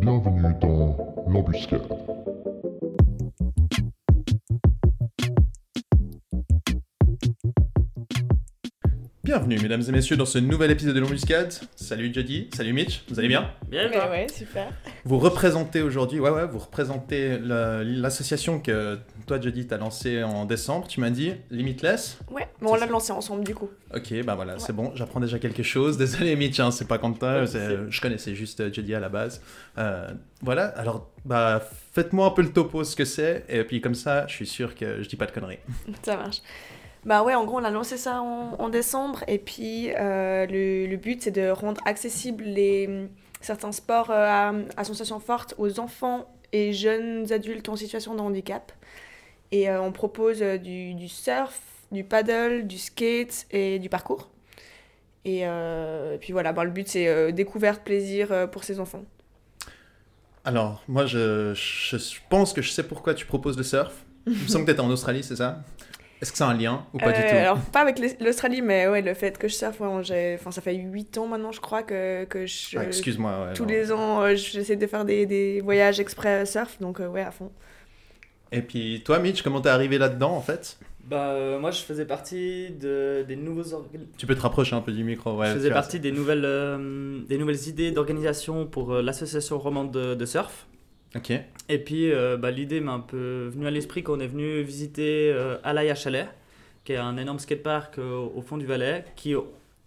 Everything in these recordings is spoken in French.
Bienvenue dans l'embuscade. Bienvenue mesdames et messieurs dans ce nouvel épisode de l'embuscade. Salut Jody, salut Mitch, vous allez bien? Bien, Mais ouais, super. Vous représentez aujourd'hui, ouais ouais, vous représentez la- l'association que toi Jody t'as lancée en décembre, tu m'as dit Limitless? Ouais, bon, on l'a lancé ensemble du coup. Ok, bah voilà, c'est bon, j'apprends déjà quelque chose. Désolé Mitch, hein, c'est pas c'est- je connaissais juste euh, Jody à la base. Euh, voilà, alors bah faites-moi un peu le topo ce que c'est, et puis comme ça, je suis sûr que je dis pas de conneries. Ça marche. Bah ouais, en gros, on a lancé ça en, en décembre et puis euh, le, le but c'est de rendre accessibles les, certains sports à, à sensation forte aux enfants et jeunes adultes en situation de handicap. Et euh, on propose du, du surf, du paddle, du skate et du parcours. Et, euh, et puis voilà, bah, le but c'est euh, découverte, plaisir euh, pour ces enfants. Alors, moi je, je pense que je sais pourquoi tu proposes le surf. Il me semble que t'étais en Australie, c'est ça? Est-ce que c'est un lien ou pas du tout? Alors, pas avec l'Aus- l'Australie, mais ouais, le fait que je surfe, ouais, enfin, ça fait 8 ans maintenant, je crois, que, que je. Ah, Excuse-moi. ouais, tous non. les ans, euh, j'essaie de faire des, des voyages exprès surf, donc euh, ouais, à fond. Et puis toi, Mitch, comment t'es arrivé là-dedans en fait? Bah, euh, moi, je faisais partie de, des nouveaux organ- Tu peux te rapprocher un peu du micro. Ouais, je faisais partie des nouvelles, euh, des nouvelles idées d'organisation pour euh, l'association romande de, de surf. Ok. Et puis, bah, l'idée m'a un peu venue à l'esprit quand on est venu visiter Alaya Chalet, qui est un énorme skatepark au fond du Valais, qui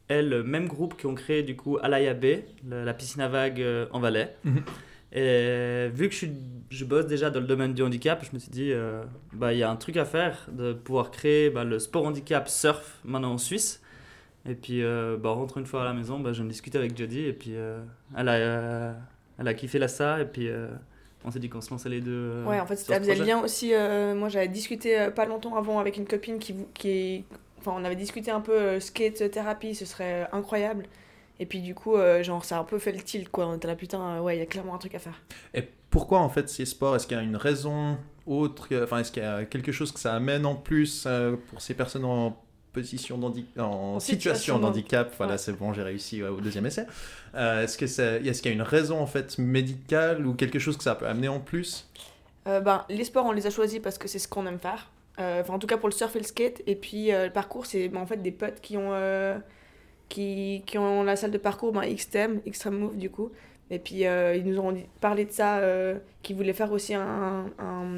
est le même groupe qui ont créé du coup Alaya Bay, la piscine à vagues en Valais. Mhm. Et vu que je, suis, je bosse déjà dans le domaine du handicap, je me suis dit, euh, bah, il y a un truc à faire, de pouvoir créer bah, le sport handicap surf maintenant en Suisse. Et puis, euh, bah, rentre une fois à la maison, bah, je me discute avec Jodie, et puis euh, elle, a, euh, elle a kiffé la ça, et puis euh, on s'est dit qu'on se lançait les deux. euh, ouais, en fait, ça faisait le lien aussi. euh, moi, j'avais discuté euh, pas longtemps avant avec une copine qui. qui. Enfin, on avait discuté un peu euh, skate thérapie, ce serait euh, incroyable. Et puis, du coup, euh, genre, ça a un peu fait le tilt, quoi. On était là, putain, euh, ouais, il y a clairement un truc à faire. Et pourquoi en fait ces sports Est-ce qu'il y a une raison autre Enfin, est-ce qu'il y a quelque chose que ça amène en plus euh, pour ces personnes en position en, En situation situation de handicap Voilà, ouais. c'est bon, j'ai réussi ouais, au deuxième essai. Est-ce que c'est- est-ce qu'il y a une raison en fait médicale ou quelque chose que ça peut amener en plus? Ben, les sports, on les a choisis parce que c'est ce qu'on aime faire. Enfin, en tout cas pour le surf et le skate. Et puis le parcours, c'est ben, en fait des potes qui ont, qui, qui ont la salle de parcours, ben, XTM, Extreme Move du coup. Et puis euh, ils nous ont parlé de ça, euh, qu'ils voulaient faire aussi un, un,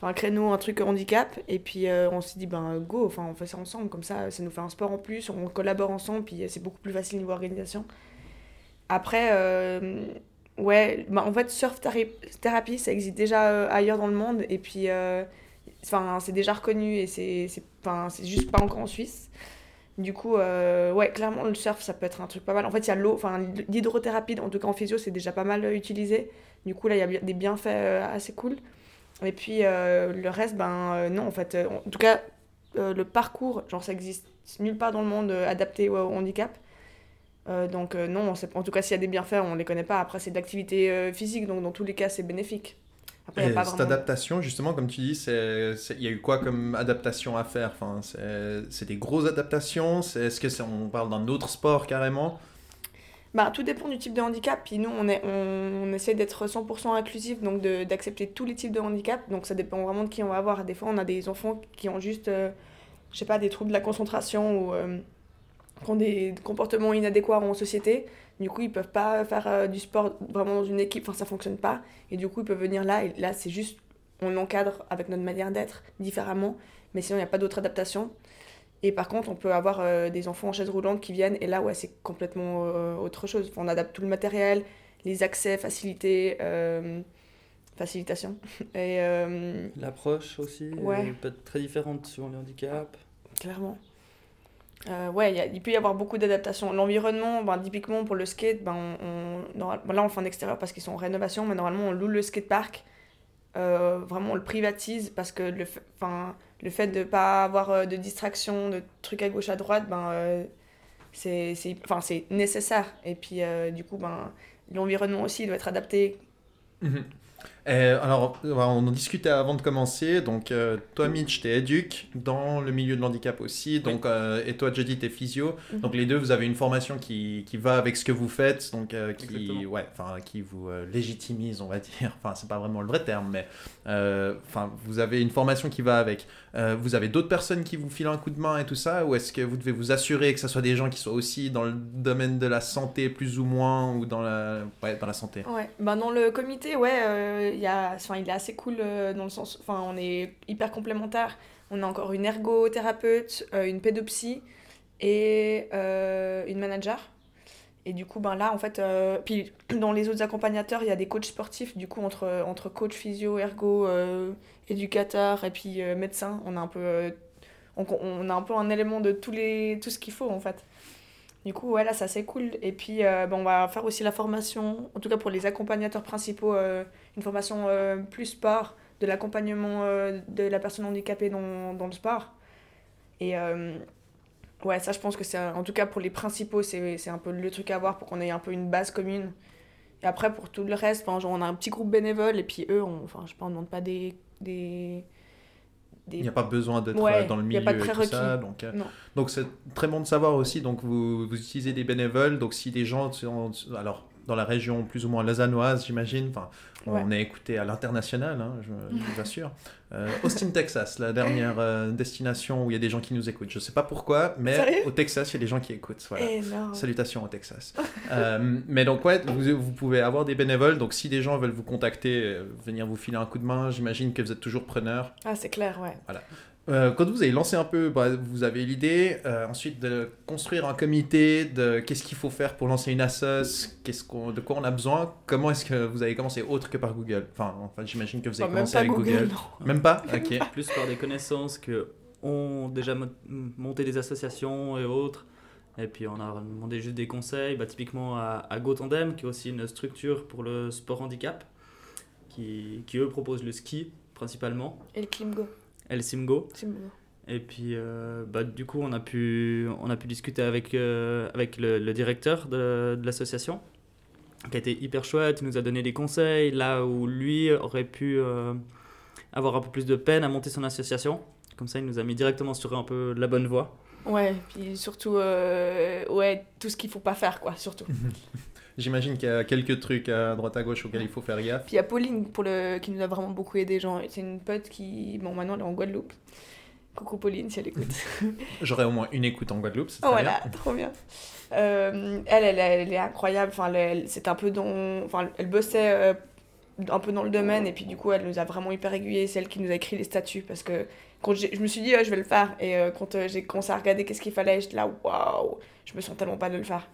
un créneau, un truc handicap. Et puis euh, on s'est dit, ben go, on fait ça ensemble, comme ça, ça nous fait un sport en plus, on collabore ensemble, puis c'est beaucoup plus facile niveau organisation. Après, ouais, bah, en fait, surf thérapie, ça existe déjà ailleurs dans le monde, et puis enfin, c'est déjà reconnu, et c'est juste pas encore en Suisse. Du coup, euh, ouais, clairement, le surf, ça peut être un truc pas mal. En fait, il y a l'eau, enfin, l'hydrothérapie, en tout cas en physio, c'est déjà pas mal euh, utilisé. Du coup, là, il y a des bienfaits euh, assez cool. Et puis, le reste, ben non, en fait, en tout cas, le parcours, genre, ça existe nulle part dans le monde adapté au, handicap. Donc, non, en tout cas, s'il y a des bienfaits, on les connaît pas. Après, c'est de l'activité physique, donc dans tous les cas, c'est bénéfique. Après, Et pas cette vraiment- adaptation, justement, comme tu dis, il y a eu quoi comme adaptation à faire? Enfin, c'est c'est des grosses adaptations? Est-ce que c'est- on parle d'un autre sport carrément? Bah, tout dépend du type de handicap. Puis nous, on, est, on, on essaie d'être 100% inclusif, donc de- d'accepter tous les types de handicap. Donc ça dépend vraiment de qui on va avoir. Des fois, on a des enfants qui ont juste, euh, je sais pas, des troubles de la concentration ou euh, qui ont des comportements inadéquats en société. Du coup, ils peuvent pas faire euh, du sport vraiment dans une équipe. Enfin, ça fonctionne pas. Et du coup, ils peuvent venir là. Et là, c'est juste, on l'encadre avec notre manière d'être différemment. Mais sinon, il n'y a pas d'autre adaptation. Et par contre, on peut avoir euh, des enfants en chaise roulante qui viennent, et là, ouais, c'est complètement euh, autre chose. Enfin, on adapte tout le matériel, les accès, facilités, facilitation. Et L'approche aussi Ouais. peut être très différente suivant les handicaps. clairement. Euh, ouais, il peut y avoir beaucoup d'adaptations. L'environnement, ben, typiquement pour le skate, ben, on, on- ben, là on fait en extérieur parce qu'ils sont en rénovation, mais normalement on loue le skatepark. Euh, vraiment on le privatise parce que le, enfin, le fait de ne pas avoir euh, de distraction, de trucs à gauche à droite, ben, euh, c'est nécessaire. Et puis euh, du coup, ben, l'environnement aussi doit être adapté. Mhm. Euh, alors, on en discutait avant de commencer. Donc, euh, toi, Mitch, t'es éduc dans le milieu de l'handicap aussi. Donc, euh, et toi, Jody, t'es physio. Mhm. Donc, les deux, vous avez une formation qui, qui va avec ce que vous faites. Donc, euh, qui, ouais, qui vous euh, légitimise, on va dire. Enfin, c'est pas vraiment le vrai terme, mais euh, enfin, vous avez une formation qui va avec. Euh, vous avez d'autres personnes qui vous filent un coup de main et tout ça? Ou est-ce que vous devez vous assurer que ce soit des gens qui soient aussi dans le domaine de la santé, plus ou moins, ou dans la, ouais, dans la santé? Ouais, ben dans le comité, ouais, euh, y a, il est assez cool euh, dans le sens, enfin, on est hyper complémentaires. On a encore une ergothérapeute, euh, une pédopsie et euh, une manager. Et du coup, ben là, en fait, puis dans les autres accompagnateurs, il y a des coachs sportifs. Du coup, entre, entre coach physio, ergo, éducateur et puis médecin, on a un peu, on, on a un peu un élément de tous les, tout ce qu'il faut en fait. Du coup, ouais, là, ça c'est cool. Et puis, euh, on va faire aussi la formation, en tout cas pour les accompagnateurs principaux, euh, une formation euh, plus sport, de l'accompagnement euh, de la personne handicapée dans, dans le sport. Et ouais, ça, je pense que c'est, en tout cas pour les principaux, c'est, un peu le truc à voir pour qu'on ait un peu une base commune. Et après, pour tout le reste, genre, on a un petit groupe bénévole, et puis eux, on, enfin, je sais pas, on demande pas des. des, des- Il n'y a pas besoin d'être Ouais, euh, dans le il y a milieu pas de et tout ça. Donc, euh, Non. donc c'est très bon de savoir aussi. Donc vous, vous utilisez des bénévoles. Donc si des gens alors dans la région plus ou moins lausannoise, j'imagine. Enfin, on est écouté à l'international, hein, je, je vous assure. Euh, Austin, Texas, la dernière euh, destination où il y a des gens qui nous écoutent. Je sais pas pourquoi, mais Sérieux au Texas, il y a des gens qui écoutent. Voilà. Salutations au Texas. Euh, mais donc, ouais, vous, vous pouvez avoir des bénévoles. Donc, si des gens veulent vous contacter, venir vous filer un coup de main, j'imagine que vous êtes toujours preneur. Ah, c'est clair, ouais. Euh, quand vous avez lancé un peu, bah, vous avez l'idée euh, ensuite de construire un comité, de qu'est-ce qu'il faut faire pour lancer une assos, qu'est-ce qu'on, de quoi on a besoin. Comment est-ce que vous avez commencé autre que par Google? Enfin, enfin j'imagine que vous avez Enfin, commencé avec Google. non. Même pas? Ok. Plus par des connaissances que ont déjà mo- monté des associations et autres. Et puis on a demandé juste des conseils, bah, typiquement à, à GoTandem, qui est aussi une structure pour le sport handicap, qui, qui eux proposent le ski principalement, Et le Klimgo. Et le Simgo. Simgo. Et puis, euh, bah, du coup, on a pu, on a pu discuter avec, euh, avec le, le directeur de, de l'association, qui a été hyper chouette. Il nous a donné des conseils là où lui aurait pu euh, avoir un peu plus de peine à monter son association. Comme ça, il nous a mis directement sur un peu la bonne voie. Ouais, puis surtout, euh, ouais, tout ce qu'il faut pas faire, quoi, surtout. J'imagine qu'il y a quelques trucs à droite à gauche auxquels il faut faire gaffe. Puis il y a Pauline pour le... qui nous a vraiment beaucoup aidé. C'est une pote qui, bon, maintenant elle est en Guadeloupe. Coucou Pauline si elle écoute. J'aurais au moins une écoute en Guadeloupe, c'est voilà, bien. trop bien. Euh, elle, elle, elle est incroyable. Enfin, c'est un peu dans, enfin, elle bossait euh, un peu dans le domaine et puis du coup, elle nous a vraiment hyper aiguillés. C'est elle qui nous a écrit les statuts parce que quand je me suis dit, ouais, je vais le faire et euh, quand j'ai commencé à regarder qu'est-ce qu'il fallait, j'étais là, waouh, je me sens tellement pas de le faire.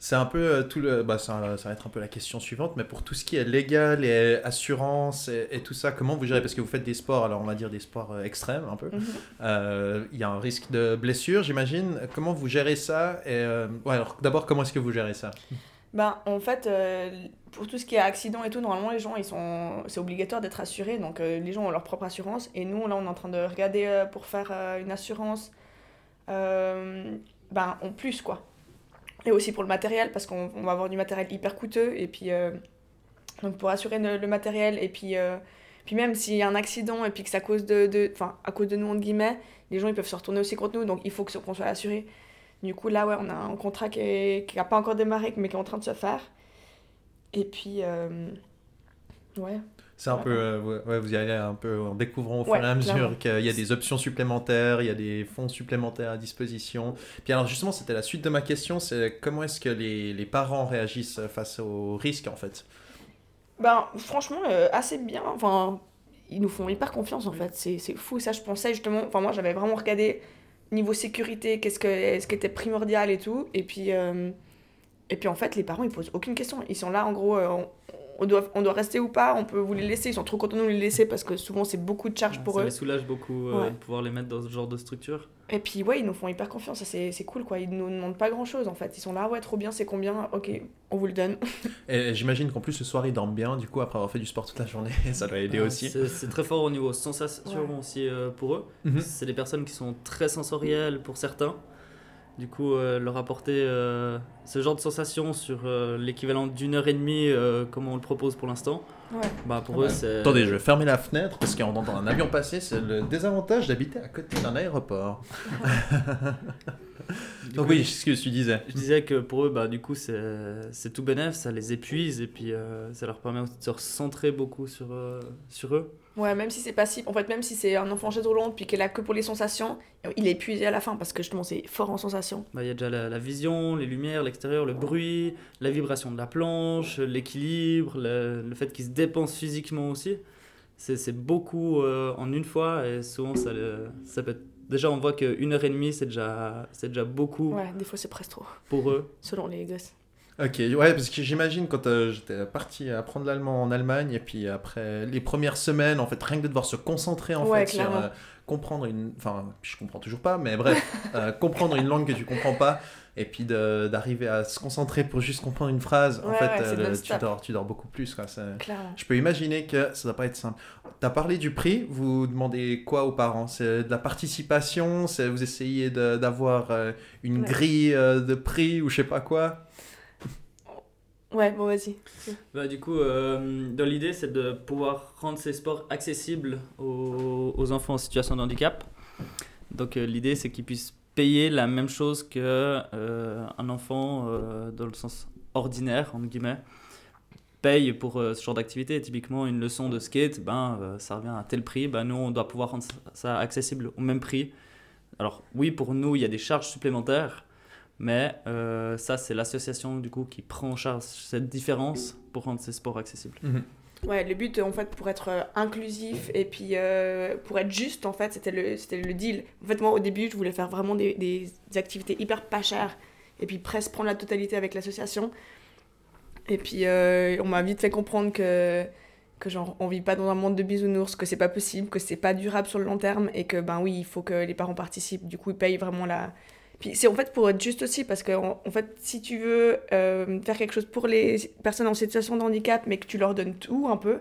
C'est un peu euh, tout le. Bah, ça, ça va être un peu la question suivante, mais pour tout ce qui est légal et assurance et, et tout ça, comment vous gérez? Parce que vous faites des sports, alors on va dire des sports euh, extrêmes un peu. Mhm. Euh, Il y a un risque de blessure, j'imagine. Comment vous gérez ça et, euh, ouais, alors d'abord, comment est-ce que vous gérez ça? Ben, en fait, euh, pour tout ce qui est accident et tout, normalement, les gens, ils sont... c'est obligatoire d'être assurés. Donc, euh, les gens ont leur propre assurance. Et nous, là, on est en train de regarder euh, pour faire une assurance ben, en plus, quoi. Et aussi pour le matériel, parce qu'on on va avoir du matériel hyper coûteux. Et puis, euh, donc, pour assurer le, matériel, et puis, euh, puis même s'il y a un accident, et puis que c'est à cause de, enfin, à cause de nous, entre guillemets, les gens, ils peuvent se retourner aussi contre nous. Donc, il faut que- qu'on soit assuré. Du coup, là, ouais, on a un contrat qui n'a pas encore démarré, mais qui est en train de se faire. Et puis, euh, ouais. C'est un peu. euh, ouais, vous y allez un peu en découvrant au fur Ouais, et à mesure qu'il y a des options supplémentaires, il y a des fonds supplémentaires à disposition. Puis alors, justement, c'était la suite de ma question c'est comment est-ce que les, les parents réagissent face aux risques en fait? Ben, franchement, euh, assez bien. Enfin, ils nous font hyper confiance, en fait. C'est c'est fou, ça, je pensais justement... Enfin, moi, j'avais vraiment regardé niveau sécurité, qu'est-ce que, ce qui était primordial et tout. Et puis, euh, et puis, en fait, les parents, ils posent aucune question. Ils sont là, en gros, on, on doit, on doit rester ou pas, on peut vous les laisser. Ils sont trop contents de nous les laisser parce que souvent, c'est beaucoup de charges pour ça eux. les soulage beaucoup euh, Ouais. de pouvoir les mettre dans ce genre de structure. Et puis, ouais, ils nous font hyper confiance. Ça, C'est c'est cool, quoi. Ils nous demandent pas grand-chose, en fait. Ils sont là, ouais, trop bien, c'est combien? Ok, on vous le donne. Et j'imagine qu'en plus, le soir, ils dorment bien, du coup, après avoir fait du sport toute la journée, ça doit aider Ah, aussi. C'est c'est très fort au niveau sensation Ouais. aussi euh, pour eux. Mhm. C'est des personnes qui sont très sensorielles pour certains. Du coup, euh, leur apporter euh, ce genre de sensation sur euh, l'équivalent d'une heure et demie, euh, comme on le propose pour l'instant, Ouais. bah, pour Ah eux, c'est. Attendez, je vais fermer la fenêtre parce qu'on entend un avion passer. C'est le désavantage d'habiter à côté d'un aéroport. Donc coup, oui, ce que tu disais. Je disais que pour eux, bah, du coup, c'est c'est tout bénef, ça les épuise et puis euh, ça leur permet aussi de se recentrer beaucoup sur, euh, sur eux. Ouais, même si c'est passif, en fait, même si c'est un enfant chaise roulante puis qu'elle a que pour les sensations, il est épuisé à la fin parce que justement c'est fort en sensations. Bah, Il y a déjà la, la vision, les lumières, l'extérieur, le bruit, la vibration de la planche, l'équilibre, le, le fait qu'ils se dépensent physiquement aussi. C'est c'est beaucoup euh, en une fois et souvent ça, le- ça peut être... Déjà, on voit qu'une heure et demie, c'est déjà, c'est déjà beaucoup Ouais, des fois c'est presque trop, pour eux. selon les gosses. Ok, ouais, parce que j'imagine quand euh, j'étais parti apprendre l'allemand en Allemagne, et puis après les premières semaines, en fait, rien que de devoir se concentrer en Ouais, fait sur euh, comprendre une. Enfin, je comprends toujours pas, mais bref, euh, comprendre une langue que tu comprends pas, et puis de- d'arriver à se concentrer pour juste comprendre une phrase, en fait, ouais, le- tu, dors, tu dors beaucoup plus, quoi. Je peux imaginer que ça doit pas être simple. T'as parlé du prix, vous demandez quoi aux parents? C'est de la participation? C'est vous essayez de- d'avoir une grille de prix ou je sais pas quoi? Ouais, bon, vas-y. Bah, du coup, euh, l'idée, c'est de pouvoir rendre ces sports accessibles aux, aux enfants en situation de handicap. Donc, euh, l'idée, c'est qu'ils puissent payer la même chose que euh, un enfant dans le sens ordinaire, entre guillemets, paye pour ce genre d'activité. Typiquement, une leçon de skate, ben, ça revient à tel prix. Ben, nous, on doit pouvoir rendre ça accessible au même prix. Alors, oui, pour nous, il y a des charges supplémentaires. Mais euh, ça, c'est l'association du coup qui prend en charge cette différence pour rendre ces sports accessibles. Ouais, le but, en fait, pour être euh, inclusif et puis euh, pour être juste, en fait, c'était le, c'était le deal. En fait, moi, au début, je voulais faire vraiment des, des activités hyper pas chères et puis presque prendre la totalité avec l'association. Et puis, euh, on m'a vite fait comprendre que, que genre, on vit pas dans un monde de bisounours, que c'est pas possible, que c'est pas durable sur le long terme et que, ben oui, il faut que les parents participent. Du coup, ils payent vraiment la... Puis c'est en fait pour être juste aussi, parce que en, fait, si tu veux euh, faire quelque chose pour les personnes en situation de handicap, mais que tu leur donnes tout un peu,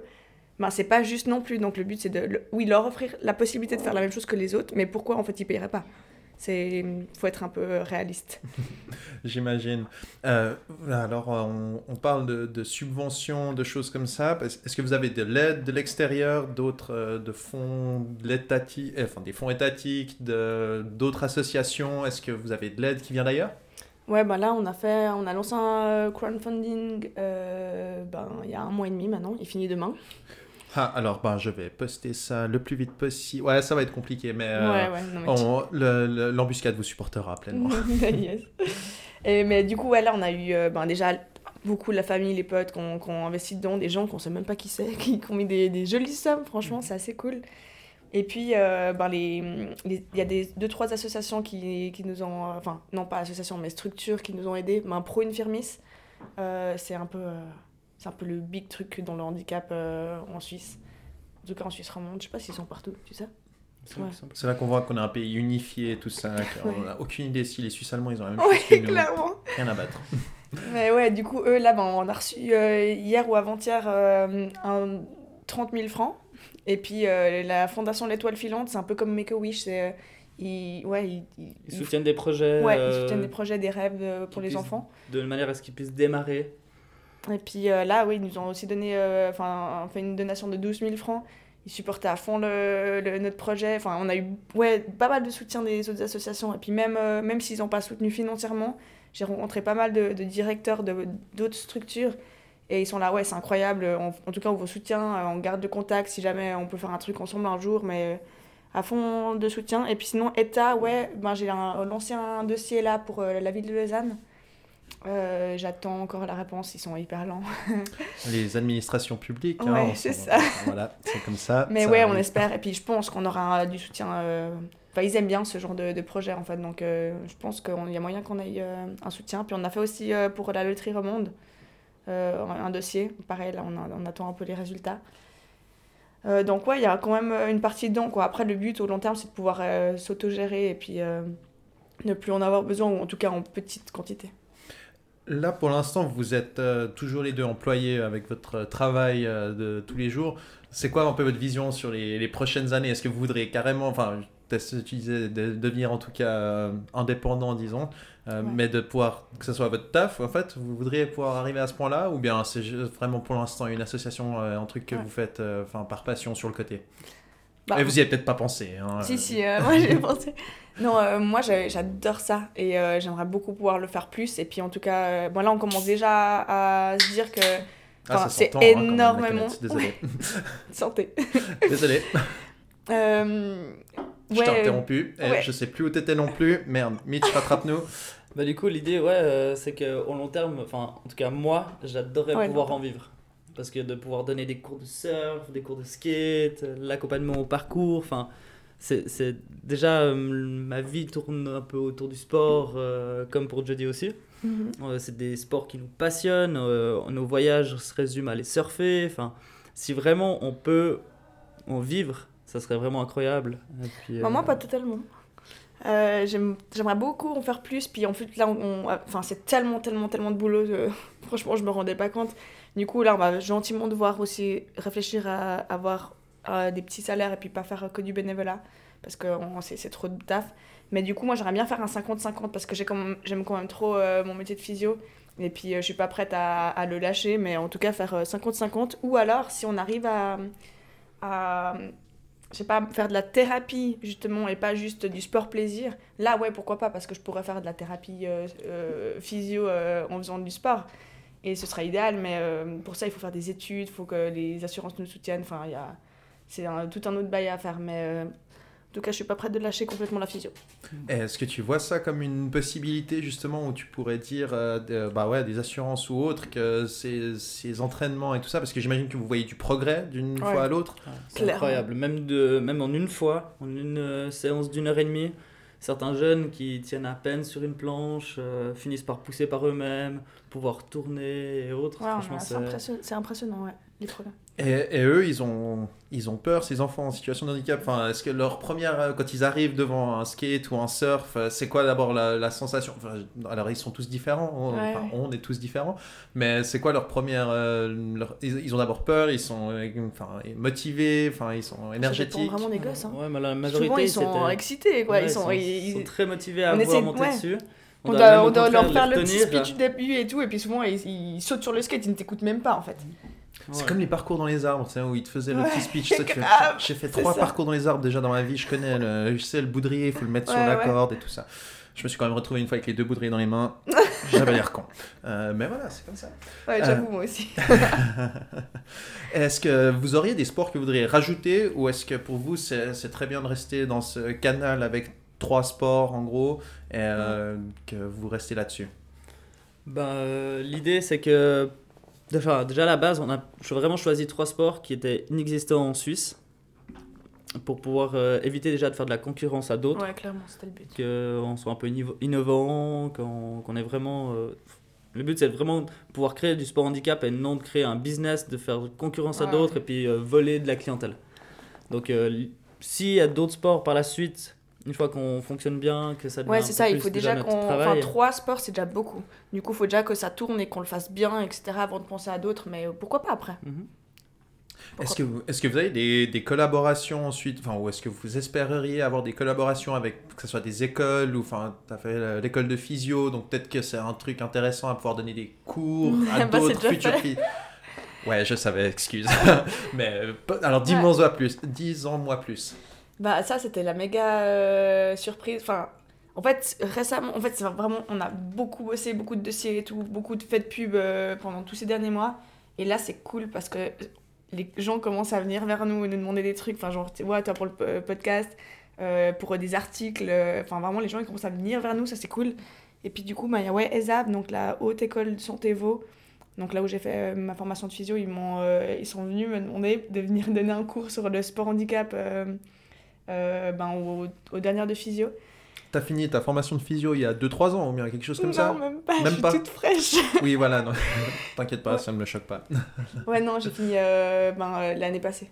ben c'est pas juste non plus. Donc le but c'est de, oui, leur offrir la possibilité de faire la même chose que les autres, mais pourquoi en fait ils paieraient pas? C'est, faut être un peu réaliste. J'imagine. Euh, alors, euh, on, on parle de, de subventions, de choses comme ça. Est-ce que vous avez de l'aide de l'extérieur, d'autres euh, de fonds, euh, enfin, des fonds étatiques, d'autres associations? Est-ce que vous avez de l'aide qui vient d'ailleurs? Ouais, ben là on a fait, on a lancé un euh, crowdfunding, euh, ben il y a un mois et demi maintenant, il finit demain. Ah, Alors, ben, je vais poster ça le plus vite possible. Ouais, ça va être compliqué, mais euh, ouais, ouais, l'embuscade vous supportera pleinement. Yes. Et, mais du coup, ouais, là, on a eu euh, ben, déjà beaucoup de la famille, les potes qui ont, qui ont investi dedans, des gens qu'on sait même pas qui c'est, qui, qui ont mis des, des jolies sommes, franchement, c'est assez cool. Et puis, euh, ben, les- les- il y a des, deux, trois associations qui, qui nous ont. Enfin, non pas associations, mais structures qui nous ont aidés. Ben, Pro Infirmis, euh, c'est un, peu, euh, c'est un peu le big truc dans le handicap euh, en Suisse. En tout cas, en Suisse romande, je sais pas s'ils sont partout, tu sais. Ouais. C'est là qu'on voit qu'on a un pays unifié, tout ça. Ouais. n'a aucune idée si les Suisses allemands ils ont la même Ouais, chose que nous. clairement. Rien à battre. Mais ouais, du coup, eux, là, ben, on a reçu euh, hier ou avant-hier euh, un 30 000 francs. Et puis, euh, la fondation L'Étoile Filante, c'est un peu comme Make-A-Wish. C'est, euh, ils, ouais, ils, ils- Ils soutiennent des projets ouais, ils euh, soutiennent des projets, des rêves euh, pour les puissent- enfants. de manière à ce qu'ils puissent démarrer. Et puis euh, là, oui, ils nous ont aussi donné, euh, enfin, fait une donation de 12 000 francs. Ils supportaient à fond le, notre projet. Enfin, on a eu ouais, pas mal de soutien des autres associations. Et puis même, euh, même s'ils n'ont pas soutenu financièrement, j'ai rencontré pas mal de, de directeurs d'autres structures. Et ils sont là, ouais, c'est incroyable. On- en tout cas, on vous soutient, euh, on garde le contact si jamais on peut faire un truc ensemble un jour, mais euh, à fond de soutien. Et puis sinon, État, ouais, ben, j'ai lancé un dossier là pour euh, la ville de Lausanne. Euh, J'attends encore la réponse, ils sont hyper lents. Les administrations publiques. Ouais, hein, on c'est ça. Voilà, c'est comme ça. Mais ça ouais, on espère. Et puis je pense qu'on aura du soutien. euh, Enfin, ils aiment bien ce genre de, de projet en fait. Donc euh, je pense qu'il y a moyen qu'on ait euh, un soutien. Puis on a fait aussi euh, pour la loterie Remonde euh, un dossier. Pareil, là on, a- on attend un peu les résultats. Euh, donc ouais, il y a quand même une partie dedans. Quoi. Après, le but au long terme, c'est de pouvoir euh, s'autogérer et puis euh, ne plus en avoir besoin, ou en tout cas en petite quantité. Là, pour l'instant, vous êtes euh, toujours les deux employés avec votre euh, travail euh, de tous les jours. C'est quoi un peu votre vision sur les, les prochaines années? Est-ce que vous voudrez carrément, enfin, tu disais de devenir en tout cas indépendant, disons, Ouais. mais de pouvoir, que ce soit votre taf, en fait, vous voudriez pouvoir arriver à ce point-là, ou bien c'est vraiment pour l'instant une association, un truc que Ouais. vous faites enfin par passion sur le côté? Bah, Et vous y avez peut-être pas pensé. Hein, Si, si, moi j'ai pensé. Non, euh, moi j'adore ça et euh, j'aimerais beaucoup pouvoir le faire plus. Et puis en tout cas, euh, bon, là on commence déjà à se dire que. Ah, c'est hein, la énormément. Désolé. Santé. Désolé. Euh, Je t'ai interrompu. Eh, ouais. Je sais plus où t'étais non plus. Merde, Mitch, rattrape-nous. Bah, du coup, l'idée, ouais, euh, c'est qu'au long terme, enfin, en tout cas, moi, j'adorerais Ouais, pouvoir en vivre. Parce que de pouvoir donner des cours de surf, des cours de skate, l'accompagnement au parcours, enfin, c'est déjà euh, ma vie tourne un peu autour du sport, euh, comme pour Jody aussi. Mhm. Euh, c'est des sports qui nous passionnent. nos voyages se résument à les surfer. Enfin, si vraiment on peut en vivre, ça serait vraiment incroyable. Et puis, Bah, moi, pas totalement. J'aime- J'aimerais beaucoup en faire plus. Puis en plus, là, on- enfin, c'est tellement, tellement, tellement de boulot. que, franchement, je me rendais pas compte. Du coup, là, on va gentiment devoir aussi réfléchir à avoir euh, des petits salaires et puis pas faire que du bénévolat. Parce que c'est trop de taf. Mais du coup, moi, j'aimerais bien faire un 50-50 parce que j'aime quand même trop euh, mon métier de physio. Et puis, euh, je suis pas prête à, le lâcher. Mais en tout cas, faire euh, 50-50. Ou alors, si on arrive à. je sais pas, faire de la thérapie justement et pas juste du sport plaisir, là ouais, pourquoi pas, parce que je pourrais faire de la thérapie euh, euh, physio euh, en faisant du sport. Et ce serait idéal, mais euh, pour ça, il faut faire des études, il faut que les assurances nous soutiennent. Enfin, il y a... c'est un- tout un autre bail à faire, mais euh, en tout cas, je suis pas prête de lâcher complètement la physio. Est-ce que tu vois ça comme une possibilité justement où tu pourrais dire euh, de- bah ouais, des assurances ou autres que ces, ces entraînements et tout ça? Parce que j'imagine que vous voyez du progrès d'une Ouais. fois à l'autre. C'est incroyable. Même, de, même en une fois, en une euh, séance d'une heure et demie, certains jeunes qui tiennent à peine sur une planche euh, finissent par pousser par eux-mêmes, pouvoir tourner et autres. Ouais, Franchement, ouais, c'est c'est- impressionnant, c'est impressionnant, ouais, les. Et, et eux, ils ont, ils ont peur, ces enfants en situation de handicap. Enfin, est-ce que leur première, euh, quand ils arrivent devant un skate ou un surf, euh, c'est quoi d'abord la, la sensation? Enfin, Alors, ils sont tous différents, on, Ouais, enfin, ouais. on est tous différents, mais c'est quoi leur première. euh, leur- ils, ils ont d'abord peur, ils sont euh, enfin, motivés, enfin, ils sont énergétiques. vraiment des gosses. Hein. Ouais, mais la majorité, Souvent, ils sont c'était- excités, quoi. Ouais, ils, sont, ils- ils sont très motivés à on vouloir essaie- monter ouais. dessus. On doit doit, même, on au doit leur faire le petit speech du début et tout, et puis souvent ils, ils sautent sur le skate, ils ne t'écoutent même pas en fait. C'est Ouais. comme les parcours dans les arbres, tu sais, où ils te faisaient le petit speech. J'ai fait trois ça. parcours dans les arbres déjà dans ma vie, je connais, le, je sais, le boudrier, il faut le mettre sur la ouais. corde et tout ça. Je me suis quand même retrouvé une fois avec les deux boudriers dans les mains. J'avais l'air con. Euh, mais voilà, c'est comme ça. Ouais, Euh. j'avoue, moi aussi. Est-ce que vous auriez des sports que vous voudriez rajouter ou est-ce que pour vous c'est très bien de rester dans ce canal avec trois sports en gros et euh, que vous restez là-dessus? Ben, euh, L'idée, c'est que enfin, déjà à la base, on a vraiment choisi trois sports qui étaient inexistants en Suisse pour pouvoir euh, éviter déjà de faire de la concurrence à d'autres. Ouais, clairement, c'était le but. qu'on soit un peu inno- innovant, qu'on qu'on ait vraiment... euh, le but, c'est vraiment de pouvoir créer du sport handicap et non de créer un business, de faire concurrence à Ouais. d'autres et puis euh, voler de la clientèle. Donc, s'il y a d'autres sports par la suite, une fois qu'on fonctionne bien, que ça devient Ouais, c'est ça, il faut déjà qu'on. Enfin, trois sports, c'est déjà beaucoup. Du coup, il faut déjà que ça tourne et qu'on le fasse bien, etc., avant de penser à d'autres, mais pourquoi pas après? Mhm. Est-ce que, vous- est-ce que vous avez des, des collaborations ensuite, enfin, ou est-ce que vous espéreriez avoir des collaborations avec, que ce soit des écoles, ou enfin, tu as fait l'école de physio, donc peut-être que c'est un truc intéressant à pouvoir donner des cours à Bah, d'autres futurs filles. Ouais, je savais, excuse. Mais euh, alors, dis-moi plus, dis-en-moi plus. Bah, ça, c'était la méga euh, surprise. Enfin, en fait, récemment, en fait, c'est vraiment, on a beaucoup bossé, beaucoup de dossiers et tout, beaucoup de faits de pub euh, pendant tous ces derniers mois. Et là, c'est cool parce que les gens commencent à venir vers nous et nous demander des trucs. Enfin, genre, tu vois, toi pour le po- podcast, euh, pour des articles. euh, Enfin, vraiment, les gens ils commencent à venir vers nous, ça c'est cool. Et puis, du coup, bah, y a ouais, ESAB, donc la Haute École de Santé Vaud. Donc là où j'ai fait euh, ma formation de physio, ils, m'ont, euh, ils sont venus me demander de venir donner un cours sur le sport handicap euh, euh, ben, aux, aux dernières de physio. T'as fini ta formation de physio il y a 2-3 ans, ou bien quelque chose comme ça non, même pas, Même je suis pas. toute fraîche. Oui, voilà, t'inquiète pas, Ouais. ça ne me choque pas. ouais, non, j'ai fini euh, ben, euh, l'année passée.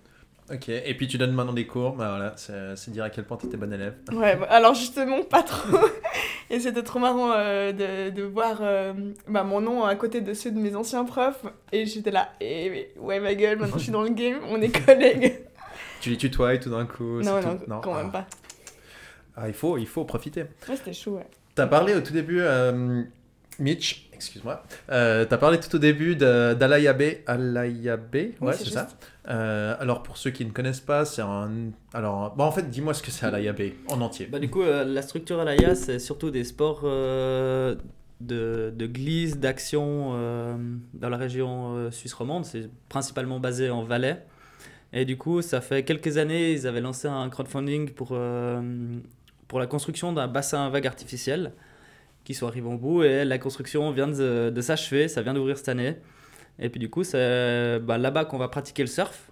Ok, et puis tu donnes maintenant des cours, bah voilà, c'est dire à quel point tu étais bon élève. Ouais, bah, alors justement, pas trop. Et c'était trop marrant euh, de, de voir euh, bah, mon nom à côté de ceux de mes anciens profs. Et j'étais là, et ouais, ma gueule, maintenant je suis dans le game, on est collègues. Tu les tutoies tout d'un coup non, non, tout- quand Ah. même pas. Ah, il faut, il faut profiter. Ouais, c'était chaud, ouais. T'as parlé au tout début, euh, Mitch, excuse-moi, euh, t'as parlé tout au début de- d'Alayabe. Alayabe, ouais, c'est c'est ça. Euh, alors, pour ceux qui ne connaissent pas, c'est un. Alors, bon, en fait, dis-moi ce que c'est Alayabe en entier. Bah, du coup, euh, la structure à l'AIA, c'est surtout des sports euh, de, de glisse, d'action euh, dans la région euh, suisse romande. C'est principalement basé en Valais. Et du coup, ça fait quelques années, ils avaient lancé un crowdfunding pour, euh, pour la construction d'un bassin vague artificiel qui soit arrivé au bout. Et la construction vient de, de s'achever, ça vient d'ouvrir cette année. Et puis du coup, c'est bah, là-bas qu'on va pratiquer le surf.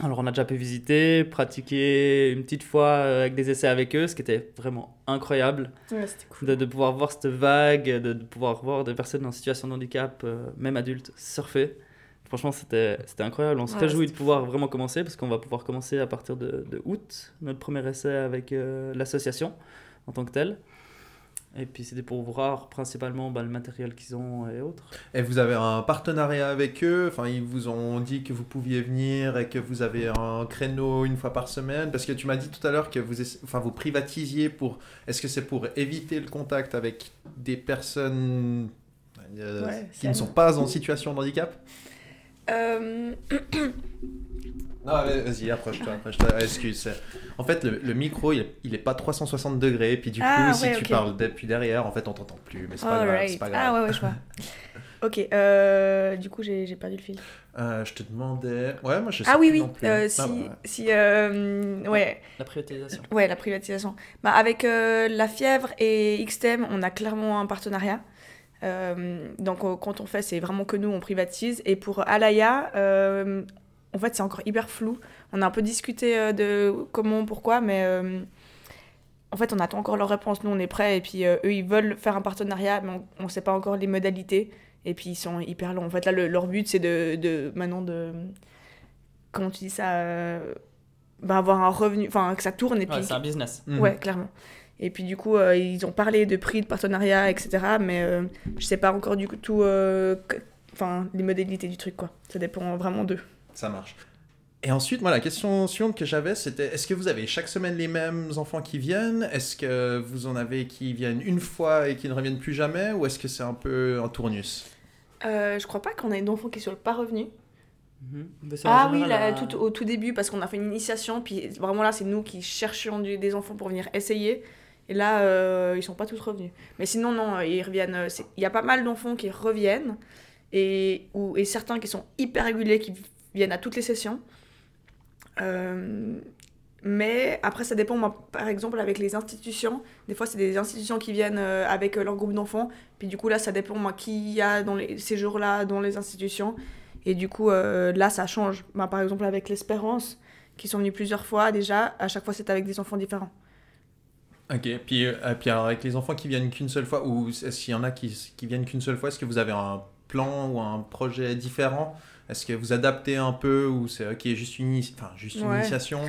Alors on a déjà pu visiter, pratiquer une petite fois euh, avec des essais avec eux, ce qui était vraiment incroyable Ouais, c'était cool. de, de pouvoir voir cette vague, de, de pouvoir voir des personnes en situation de handicap, euh, même adultes, surfer. Franchement, c'était c'était incroyable. On se Ouais, réjouit de pouvoir vraiment commencer parce qu'on va pouvoir commencer à partir de, de août, notre premier essai avec euh, l'association en tant que telle. Et puis c'était pour voir principalement bah, le matériel qu'ils ont et autres. Et vous avez un partenariat avec eux? Enfin, ils vous ont dit que vous pouviez venir et que vous avez un créneau une fois par semaine? Parce que tu m'as dit tout à l'heure que vous, enfin, vous privatisiez pour. Est-ce que c'est pour éviter le contact avec des personnes euh, Ouais, qui ne sont pas en situation de handicap? Euh, Non, vas-y, approche-toi. approche-toi. Excuse. c'est- En fait, le, le micro, il, il est pas 360 degrés. Puis du coup, Ah, si ouais, tu parles depuis derrière, en fait, on t'entend plus. Mais c'est pas. C'est pas grave. Ah ouais, ouais, je vois. ok, euh, du coup, j'ai j'ai perdu le fil. Euh, je te demandais. Ouais, moi je sais Ah oui, oui, non plus. Ah, si, si euh, ouais, La privatisation. ouais, la privatisation. Bah, avec euh, La Fièvre et XTM, on a clairement un partenariat. Euh, donc, euh, quand on fait, c'est vraiment que nous, on privatise. Et pour Alaya, euh, en fait, c'est encore hyper flou. On a un peu discuté euh, de comment, pourquoi, mais en fait, on attend encore leur réponse. Nous, on est prêts. Et puis, eux, ils veulent faire un partenariat, mais on ne sait pas encore les modalités. Et puis, ils sont hyper longs. En fait, là, le- leur but, c'est de, de maintenant de. Comment tu dis ça bah, Avoir un revenu. Enfin, que ça tourne. Et puis, c'est un business. Ouais, clairement. Et puis du coup, euh, ils ont parlé de prix, de partenariat, etc. Mais euh, je sais pas encore du coup tout, euh, que- enfin les modalités du truc quoi. Ça dépend vraiment d'eux. Ça marche. Et ensuite, moi, la question suivante que j'avais, c'était est-ce que vous avez chaque semaine les mêmes enfants qui viennent? Est-ce que vous en avez qui viennent une fois et qui ne reviennent plus jamais? Ou est-ce que c'est un peu un tournus? Euh, je crois pas qu'on ait d'enfants qui soient pas revenus. Mhm. En Ah oui, là, un- tout au tout début parce qu'on a fait une initiation. Puis vraiment là, c'est nous qui cherchions du- des enfants pour venir essayer. Et là, euh, ils sont pas tous revenus. Mais sinon, non, ils reviennent. euh, Il y a pas mal d'enfants qui reviennent et, et certains qui sont hyper réguliers, qui viennent à toutes les sessions. Euh, mais après, ça dépend. Moi, par exemple, avec les institutions, des fois, c'est des institutions qui viennent euh, avec leur groupe d'enfants. Puis du coup, là, ça dépend, moi, qui y a dans les, ces jours-là dans les institutions. Et du coup, là, ça change. Bah, par exemple, avec l'Espérance, qui sont venus plusieurs fois déjà, à chaque fois, c'est avec des enfants différents. Ok, puis, euh, puis alors avec les enfants qui viennent qu'une seule fois, ou qu'il y en a qui, qui viennent qu'une seule fois, est-ce que vous avez un plan ou un projet différent? Est-ce que vous adaptez un peu ou c'est ok, juste une, enfin, juste une Ouais. initiation?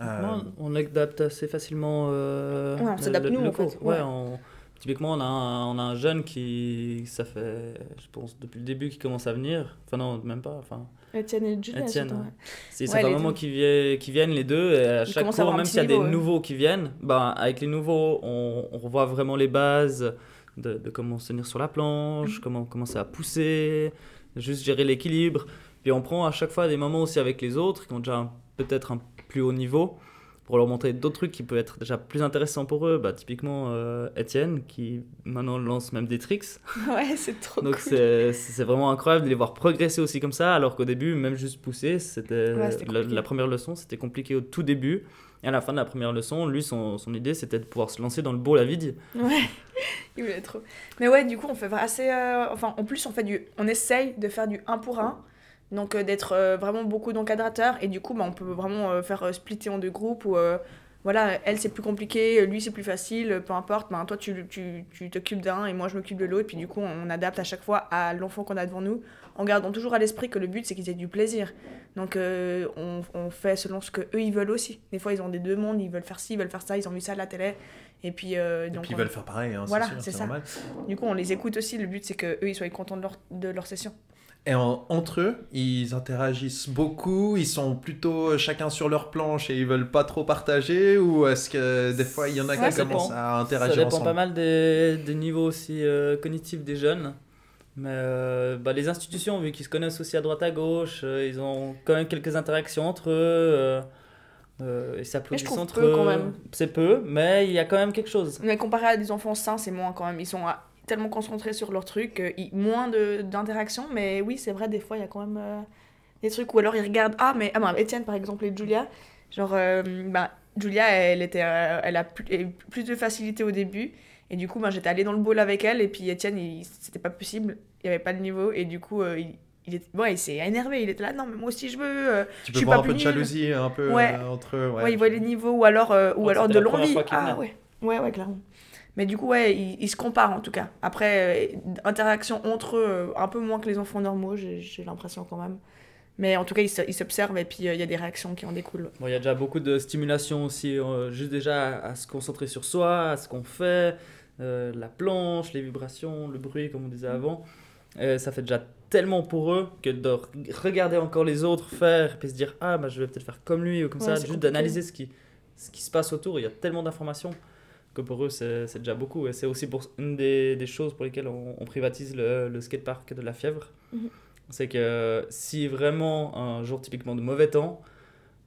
Euh, Non, on adapte assez facilement. euh, Ouais, on s'adapte nous, le en fait. Ouais, ouais. on- Typiquement, on a, un, on a un jeune qui, ça fait, je pense, depuis le début qui commence à venir. Enfin, non, même pas. Enfin, Etienne et Étienne, surtout, ouais. c'est Ouais, un moment deux. qu'ils viennent, les deux. Et à Ils chaque à cours, même s'il y a des ouais. nouveaux qui viennent, ben, avec les nouveaux, on, on revoit vraiment les bases de, de comment se tenir sur la planche, comment commencer à pousser, juste gérer l'équilibre. Puis on prend à chaque fois des moments aussi avec les autres qui ont déjà peut-être un plus haut niveau pour leur montrer d'autres trucs qui peuvent être déjà plus intéressants pour eux. Bah, typiquement, euh, Étienne qui maintenant lance même des tricks. Ouais, c'est trop Donc cool. c'est c'est vraiment incroyable de les voir progresser aussi comme ça, alors qu'au début, même juste pousser, c'était Ouais, la première leçon, c'était compliqué au tout début. Et à la fin de la première leçon, lui, son, son idée, c'était de pouvoir se lancer dans le beau la vide. Ouais, il voulait trop. Mais ouais, du coup, on fait assez. euh, Enfin, en plus, on fait du. On essaye de faire du 1 pour 1. Donc, euh, d'être euh, vraiment beaucoup d'encadrateurs. Et du coup, bah, on peut vraiment euh, faire splitter en deux groupes où. euh, voilà, elle c'est plus compliqué, lui c'est plus facile, peu importe. Ben, toi tu tu- tu t'occupes d'un et moi je m'occupe de l'autre. Puis du coup, on adapte à chaque fois à l'enfant qu'on a devant nous en gardant toujours à l'esprit que le but c'est qu'ils aient du plaisir. Donc on, on fait selon ce que eux ils veulent aussi. Des fois ils ont des demandes, ils veulent faire ci, ils veulent faire ça, ils ont vu ça à la télé. Et puis, euh, et donc puis ils on- veulent faire pareil, hein, Voilà, c'est sûr, c'est c'est ça. normal. du coup, on les écoute aussi. Le but, c'est que eux, ils soient contents de leur, de leur session. Et en- entre eux, ils interagissent beaucoup, ils sont plutôt euh, chacun sur leur planche et ils veulent pas trop partager ou est-ce que des fois il y en a Ouais, qui ça commencent à Ça interagir dépend ensemble? pas mal des, des niveaux aussi euh, cognitifs des jeunes. Mais euh, bah, les institutions, vu qu'ils se connaissent aussi à droite à gauche, euh, ils ont quand même quelques interactions entre eux. euh, euh, ils s'applaudissent trouve entre peu, eux. quand même. C'est peu, mais il y a quand même quelque chose. Mais comparé à des enfants sains, c'est moins quand même. Ils sont ah, tellement concentrés sur leur truc, euh, ils- moins de- d'interaction. Mais oui, c'est vrai, des fois, il y a quand même euh, des trucs où alors ils regardent. Ah, mais ah, ben, Étienne, par exemple, et Julia. Genre, euh, ben, Julia, elle, était, euh, elle a plus, plus de facilité au début. Et du coup, ben, j'étais allée dans le bowl avec elle. Et puis Étienne, il- c'était pas possible. Il n'y avait pas de niveau. Et du coup, euh, il, il, est, ouais, il s'est énervé. Il était là, non, mais moi aussi, je veux. euh, Tu je peux suis voir pas un peu de jalousie un peu Ouais. euh, entre eux. Ouais, Ouais, il voit je- les niveaux ou alors, euh, ou alors de l'envie. Ah ouais. ouais, ouais, clairement. Mais du coup, ouais, ils, ils se comparent en tout cas. Après, euh, interaction entre eux, euh, un peu moins que les enfants normaux, j'ai l'impression quand même. Mais en tout cas, ils se- ils s'observent et puis euh, il y a des réactions qui en découlent. Bon, il y a déjà beaucoup de stimulation aussi, euh, juste déjà à, à se concentrer sur soi, à ce qu'on fait, euh, la planche, les vibrations, le bruit, comme on disait avant. Euh, ça fait déjà tellement pour eux que de re- regarder encore les autres faire, puis se dire Ah, bah, je vais peut-être faire comme lui ou comme Ouais, ça, juste d'analyser ce qui, ce qui se passe autour. Il y a tellement d'informations que pour eux, c'est déjà beaucoup. Et c'est aussi pour une des, des choses pour lesquelles on, on privatise le, le skatepark de la fièvre. Mhm. C'est que si vraiment un jour typiquement de mauvais temps,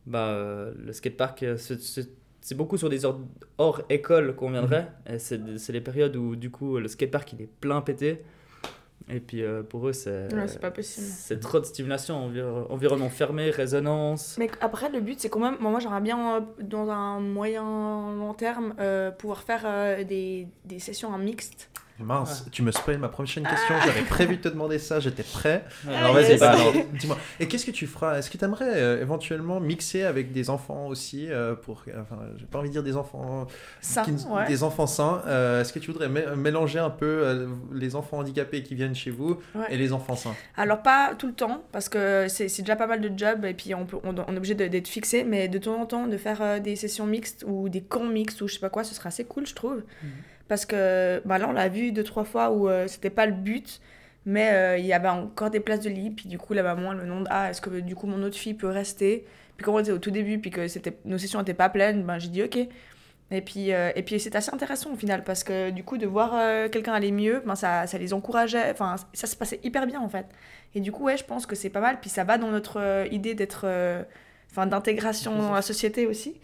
bah, euh, le skatepark, euh, c'est- beaucoup sur des heures hors école qu'on viendrait. Et c'est c'est les périodes où du coup le skatepark il est plein pété. Et puis euh, pour eux, c'est Ouais, c'est pas possible. c'est trop de stimulation, envir- environnement fermé, résonance. Mais après, le but, c'est quand même. moi, j'aimerais bien, euh, dans un moyen long terme, euh, pouvoir faire des, des sessions en mixte. Mince, tu me spoil ma prochaine question. J'avais prévu de te demander ça, j'étais prêt. Ouais. Alors Ah, vas-y, bah, dis-moi. Et qu'est-ce que tu feras? Est-ce que tu aimerais éventuellement mixer avec des enfants aussi euh, pour, enfin, j'ai pas envie de dire des enfants, ouais. des enfants sains. euh, Est-ce que tu voudrais mé- mélanger un peu euh, les enfants handicapés qui viennent chez vous Ouais. et les enfants sains? Alors pas tout le temps, parce que c'est déjà pas mal de jobs et puis on, peut, on, on est obligé d'être fixé, mais de temps en temps de faire euh, des sessions mixtes ou des camps mixtes ou je sais pas quoi, ce serait assez cool je trouve. Parce que bah là on l'a vu deux trois fois où euh, c'était pas le but, mais euh, il y avait encore des places de lit, puis du coup la maman elle me demande ah est-ce que du coup mon autre fille peut rester? Puis comme on était au tout début, puis que c'était nos sessions étaient pas pleines, ben j'ai dit ok. Et puis, euh, et puis c'est assez intéressant au final parce que du coup de voir euh, quelqu'un aller mieux, ben, ça, ça les encourageait, enfin ça se passait hyper bien en fait. Et du coup ouais je pense que c'est pas mal, puis ça va dans notre idée d'être, enfin d'intégration dans la société aussi.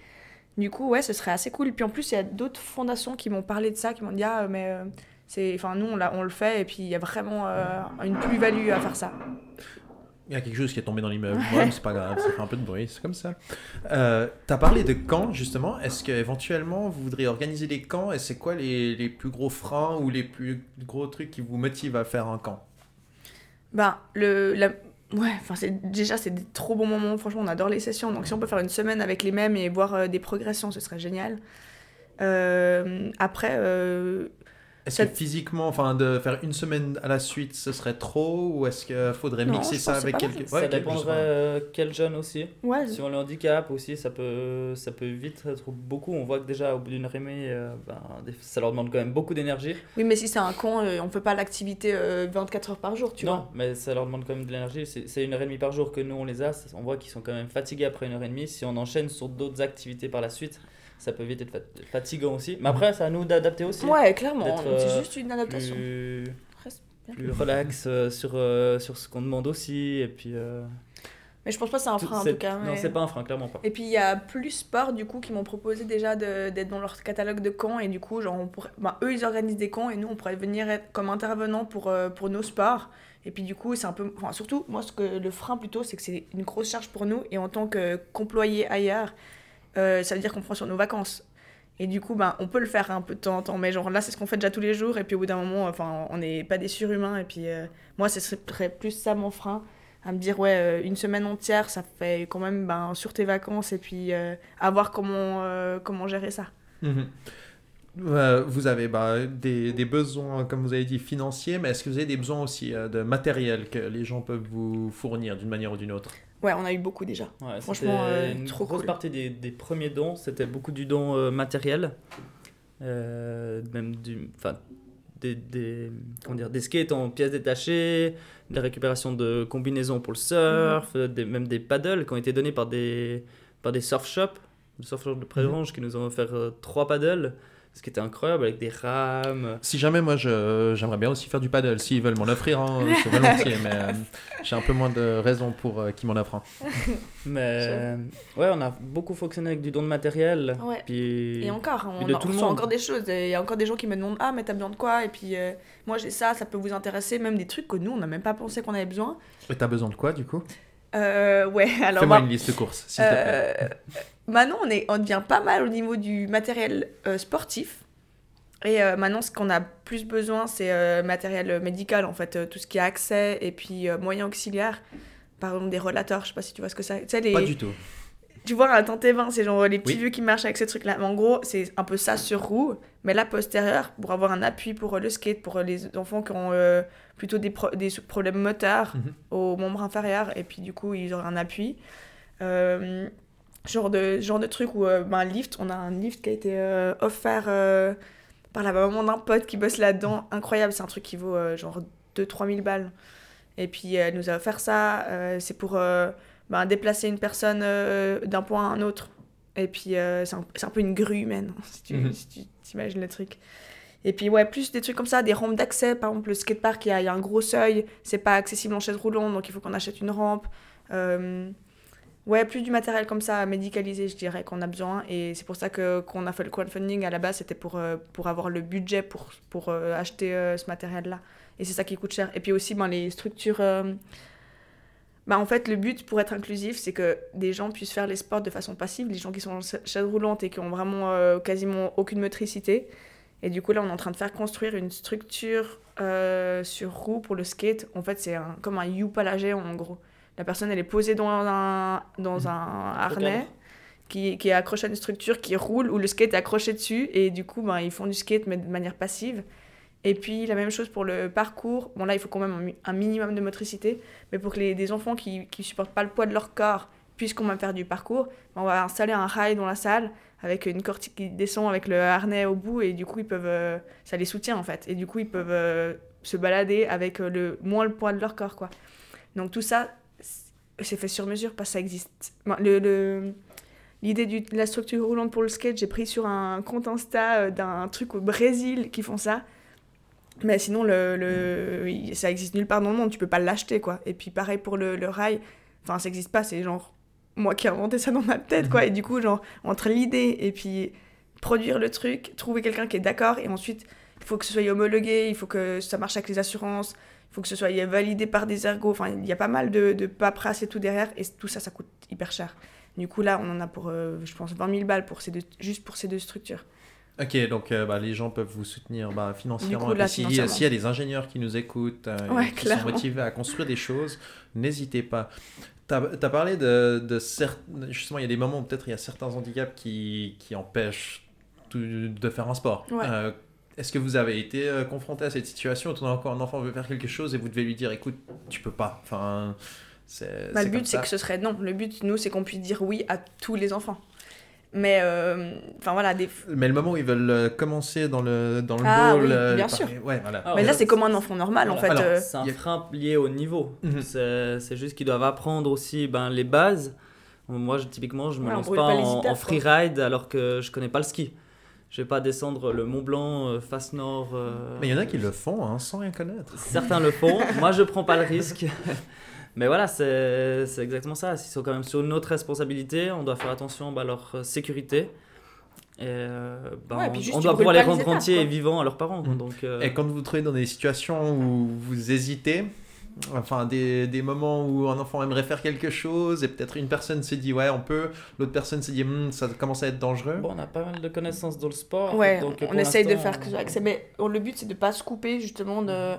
Du coup ouais ce serait assez cool. Puis en plus il y a d'autres fondations qui m'ont parlé de ça, qui m'ont dit ah mais euh, c'est, enfin nous on, on le fait et puis il y a vraiment euh, une plus-value à faire ça. Il y a quelque chose qui est tombé dans l'immeuble. Ouais, c'est pas grave, ça fait un peu de bruit, c'est comme ça. Euh, T'as parlé de camps, justement. Est-ce qu'éventuellement, vous voudriez organiser des camps et c'est quoi les, les plus gros freins ou les plus gros trucs qui vous motivent à faire un camp? Ben, le, la... ouais, c'est, déjà, c'est des trop bons moments. Franchement, on adore les sessions. Donc, si on peut faire une semaine avec les mêmes et voir euh, des progressions, ce serait génial. Euh, après, euh, Est-ce que physiquement, enfin, de faire une semaine à la suite, ce serait trop ou est-ce qu'il faudrait Non, mixer ça avec pas quelques. ça Ouais, dépendrait euh, quel jeune aussi. ouais, Si on le handicap aussi, ça peut, ça peut vite être beaucoup. On voit que déjà au bout d'une heure et demie, euh, ben, ça leur demande quand même beaucoup d'énergie. oui, mais si c'est un con, euh, on peut pas l'activité euh, 24 heures par jour, tu non, vois. mais ça leur demande quand même de l'énergie. C'est une heure et demie par jour que nous on les a. On voit qu'ils sont quand même fatigués après une heure et demie. Si on enchaîne sur d'autres activités par la suite, ça peut vite être fat- fatigant aussi. Mais après, c'est à nous d'adapter aussi. Ouais, clairement. C'est euh, juste une adaptation. Plus, plus relax euh, sur, euh, sur ce qu'on demande aussi. Et puis. Mais je pense pas que c'est un frein en tout cas. Non, mais- c'est pas un frein, clairement pas. Et puis il y a plus sport du coup qui m'ont proposé déjà d'être dans leur catalogue de camps et du coup genre on pourrait, ben, eux ils organisent des camps et nous on pourrait venir être comme intervenant pour, euh, pour nos sports et puis du coup c'est un peu enfin surtout moi ce que le frein plutôt c'est que c'est une grosse charge pour nous et en tant que qu'employé ailleurs euh, ça veut dire qu'on prend sur nos vacances. Et du coup ben on peut le faire un peu de temps en temps. Mais genre là c'est ce qu'on fait déjà tous les jours. Et puis au bout d'un moment enfin on n'est pas des surhumains. Et puis euh, moi ce serait plus ça mon frein à me dire ouais euh, une semaine entière ça fait quand même ben, sur tes vacances. Et puis à voir comment comment gérer ça. Mhm. Vous avez bah, des, des besoins, comme vous avez dit, financiers, mais est-ce que vous avez des besoins aussi de matériel que les gens peuvent vous fournir d'une manière ou d'une autre? Ouais on a eu beaucoup déjà. Ouais, Franchement, euh, une trop grosse cool. partie des, des premiers dons, c'était beaucoup du don euh, matériel, euh, même du, enfin, des, des, comment dire, des skates en pièces détachées, de la récupération de combinaisons pour le surf, euh, des, même des paddles qui ont été donnés par des, par des surf shops, le surf shop de Prérange qui nous ont offert euh, trois paddles, ce qui était incroyable avec des rames. Si jamais moi je- j'aimerais bien aussi faire du paddle, s'ils veulent m'en offrir, hein, c'est volontiers, mais euh, j'ai un peu moins de raisons pour euh, qu'ils m'en offrent. un. Mais euh, ouais, on a beaucoup fonctionné avec du don de matériel. Ouais. Puis... Et encore, on de en tout le reçoit encore des choses. Il y a encore des gens qui me demandent Ah, mais t'as besoin de quoi? Et puis, euh, moi j'ai ça, ça peut vous intéresser. Même des trucs que nous, on n'a même pas pensé qu'on avait besoin. Et t'as besoin de quoi du coup? Euh, ouais, alors. Fais-moi bah, une liste de courses, s'il te plaît. Maintenant, on, est, on devient pas mal au niveau du matériel euh, sportif. Et euh, maintenant, ce qu'on a plus besoin, c'est euh, matériel médical, en fait, tout ce qui a accès et puis moyens auxiliaires. Par exemple, des relateurs, je sais pas si tu vois ce que c'est. Tu sais, les... Pas du tout. Tu vois, un temps T20, c'est genre les petits Oui. vieux qui marchent avec ces trucs-là. Mais en gros, c'est un peu ça sur roue, mais là postérieur, pour avoir un appui pour le skate, pour les enfants qui ont plutôt des, pro- des problèmes moteurs Mhm. au membre inférieur, et puis du coup, ils auraient un appui. Euh, genre, de, genre de truc où, euh, ben, un lift, on a un lift qui a été euh, offert euh, par la maman d'un pote qui bosse là-dedans. Incroyable, c'est un truc qui vaut genre 2-3 000 balles. Et puis, elle nous a offert ça. euh, c'est pour euh, ben, déplacer une personne euh, d'un point à un autre. Et puis, c'est un, un peu une grue humaine, si tu Mhm. si tu t'imagines le truc. Et puis, ouais, plus des trucs comme ça, des rampes d'accès. Par exemple, le skatepark, il y y a un gros seuil. C'est pas accessible en chaise roulante, donc il faut qu'on achète une rampe. Ouais, plus du matériel comme ça, médicalisé, je dirais, qu'on a besoin. Et c'est pour ça que qu'on a fait le crowdfunding à la base, c'était pour, euh, pour avoir le budget pour, pour euh, acheter euh, ce matériel-là. Et c'est ça qui coûte cher. Et puis aussi, ben, les structures. bah, en fait, le but pour être inclusif, c'est que des gens puissent faire les sports de façon passive, les gens qui sont en cha- chaise roulante et qui ont vraiment quasiment aucune motricité. Et du coup, là, on est en train de faire construire une structure sur roue pour le skate. En fait, c'est comme un U-palagé en gros. La personne, elle est posée dans un, dans un harnais qui, qui est accroché à une structure qui roule où le skate est accroché dessus. Et du coup, ben, ils font du skate, mais de manière passive. Et puis, la même chose pour le parcours. Bon, là, il faut quand même un, mi- un minimum de motricité. Mais pour que les, des enfants qui ne supportent pas le poids de leur corps puissent quand même faire du parcours, ben, on va installer un rail dans la salle avec une corde qui descend avec le harnais au bout. Et du coup, ils peuvent, euh, ça les soutient en fait. Et du coup, ils peuvent euh, se balader avec euh, le, moins le poids de leur corps. Quoi. Donc, tout ça, c'est fait sur mesure parce que ça existe. Le- L'idée de la structure roulante pour le skate, j'ai pris sur un compte Insta euh, d'un truc au Brésil qui font ça. Mais sinon, le, le, ça existe nulle part dans le monde, tu peux pas l'acheter, quoi. Et puis pareil pour le, le rail, enfin, ça existe pas, c'est genre moi qui ai inventé ça dans ma tête, quoi. Et du coup, genre, entre l'idée et puis produire le truc, trouver quelqu'un qui est d'accord, et ensuite, il faut que ce soit homologué, il faut que ça marche avec les assurances, faut que ce soit validé par des ergots, enfin, il y a pas mal de, de paperasse et tout derrière, et tout ça, ça coûte hyper cher. Du coup, là, on en a pour, euh, je pense, 20 000 balles pour ces deux, juste pour ces deux structures. Ok, donc euh, bah, les gens peuvent vous soutenir bah, financièrement. Puis, si-. S'il y a des ingénieurs qui nous écoutent, euh, Ouais, qui clairement. sont motivés à construire des choses, n'hésitez pas. Tu as, parlé de, de cer- Justement, il y a des moments où peut-être il y a certains handicaps qui, qui empêchent tout- de faire un sport. Ouais. Euh, Est-ce que vous avez été euh, confronté à cette situation où coup un enfant veut faire quelque chose et vous devez lui dire écoute, tu peux pas Enfin, c'est. Bah, c'est le but, c'est que ce serait non. Le but, nous, c'est qu'on puisse dire oui à tous les enfants. Mais, euh, enfin voilà, des... Mais le moment où ils veulent euh, commencer dans le, dans le Ah oui, bien sûr. Ouais, voilà. Alors, mais là, c'est comme un enfant normal, en fait. Alors, euh, C'est un y a- frein lié au niveau. Mhm. C'est c'est juste qu'ils doivent apprendre aussi ben, les bases. Moi, je- typiquement, je me Ouais, on lance pas, en, en freeride alors que je connais pas le ski. Je vais pas descendre le Mont Blanc euh, face nord. euh, Mais il y en a qui le font hein, sans rien connaître. Certains le font. Moi, je prends pas le risque. Mais voilà, c'est c'est exactement ça. Ils sont quand même sur notre responsabilité. On doit faire attention bah, à leur euh, sécurité. Et, euh, bah, Ouais, on, juste, doit pouvoir les rendre entiers et vivants à leurs parents. Donc, euh, Et quand vous vous trouvez dans des situations où vous hésitez, enfin des, des moments où un enfant aimerait faire quelque chose et peut-être une personne se dit ouais on peut, l'autre personne se dit Hum, ça commence à être dangereux. bon, on a pas mal de connaissances dans le sport. Ouais, donc, on essaye de faire que accès. Mais le but, c'est de pas se couper, justement, de...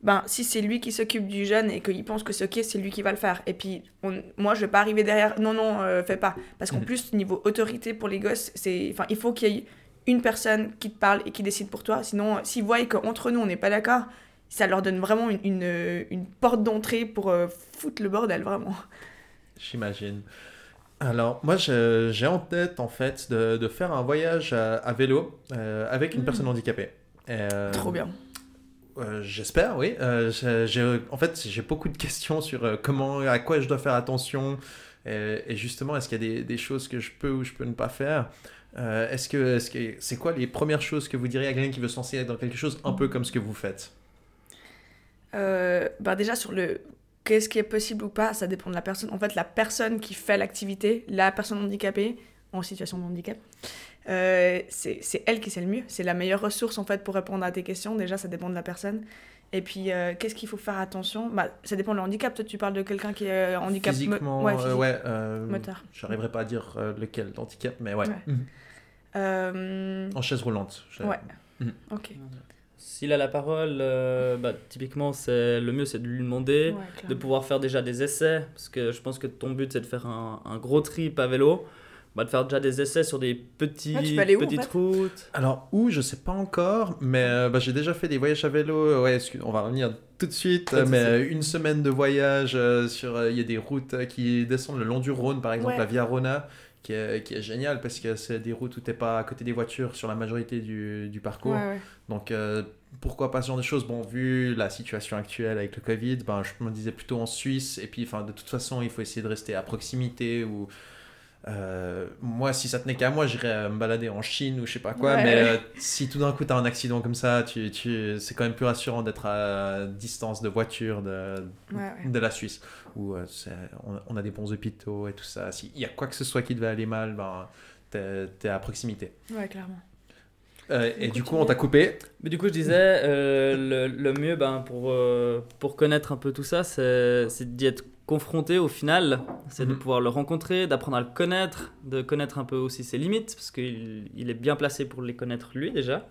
Ben, si c'est lui qui s'occupe du jeune et qu'il pense que c'est ok, c'est lui qui va le faire. Et puis, on- moi, je vais pas arriver derrière, non, non, euh, fais pas. Parce qu'en Mhm. plus, niveau autorité pour les gosses, c'est... Enfin, il faut qu'il y ait une personne qui te parle et qui décide pour toi. Sinon, s'ils voient qu'entre nous, on n'est pas d'accord, ça leur donne vraiment une, une, une porte d'entrée pour euh, foutre le bordel, vraiment. J'imagine. Alors, moi, j'ai en tête, en fait, de, de faire un voyage à, à vélo euh, avec une Mm. personne handicapée. Euh, Trop bien. euh, J'espère, oui. Euh, j'ai- en fait, j'ai beaucoup de questions sur euh, comment, à quoi je dois faire attention. Et, et justement, est-ce qu'il y a des, des choses que je peux ou je peux ne pas faire? Euh, Est-ce que, est-ce que, c'est quoi les premières choses que vous diriez à quelqu'un qui veut se lancer dans quelque chose un peu comme ce que vous faites? Euh, bah déjà sur le qu'est-ce qui est possible ou pas, ça dépend de la personne. En fait, la personne qui fait l'activité, la personne handicapée en situation de handicap, euh, c'est elle qui sait le mieux. C'est la meilleure ressource en fait pour répondre à tes questions. Déjà, ça dépend de la personne. Et puis, euh, qu'est-ce qu'il faut faire attention? Bah, Ça dépend de handicap. Toi, tu parles de quelqu'un qui est handicap mo- Physiquement, ouais, euh, physique. ouais, euh, moteur. J'arriverai pas à dire euh, lequel d'handicap, mais ouais. Ouais. Mhm. Euh, En chaise roulante. Ouais. ok. S'il a la parole, euh, bah, typiquement, c'est le mieux, c'est de lui demander. Ouais, de pouvoir faire déjà des essais, parce que je pense que ton but c'est de faire un, un gros trip à vélo, bah, de faire déjà des essais sur des petits, Ah, où, en petites fait routes. Alors où, je sais pas encore, mais euh, bah, j'ai déjà fait des voyages à vélo. Ouais, excuse- on va revenir tout de suite. Mais euh, une semaine de voyage euh, sur, euh, il y a des routes euh, qui descendent le long du Rhône, par exemple Ouais. la Via Rona, qui est, qui est géniale parce que c'est des routes où t'es pas à côté des voitures sur la majorité du, du parcours. Ouais, ouais. Donc euh, pourquoi pas ce genre de choses? Bon, vu la situation actuelle avec le Covid, ben, je me disais plutôt en Suisse. Et puis, enfin, de toute façon, il faut essayer de rester à proximité. Ou euh, moi, si ça tenait qu'à moi, j'irais me balader en Chine ou je sais pas quoi. Ouais. Mais euh, si tout d'un coup tu as un accident comme ça, tu, tu... c'est quand même plus rassurant d'être à distance de voiture de, Ouais, ouais. de la Suisse où euh, on, on a des bons hôpitaux et tout ça. S'il y a quoi que ce soit qui devait aller mal, ben, t'es, à proximité. Ouais, clairement. Euh, et du coup, on t'a coupé. Mais du coup, je disais, euh, le, le mieux ben, pour, euh, pour connaître un peu tout ça, c'est c'est d'y être confronté au final, c'est de Mhm. pouvoir le rencontrer, d'apprendre à le connaître, de connaître un peu aussi ses limites, parce qu'il il est bien placé pour les connaître lui déjà.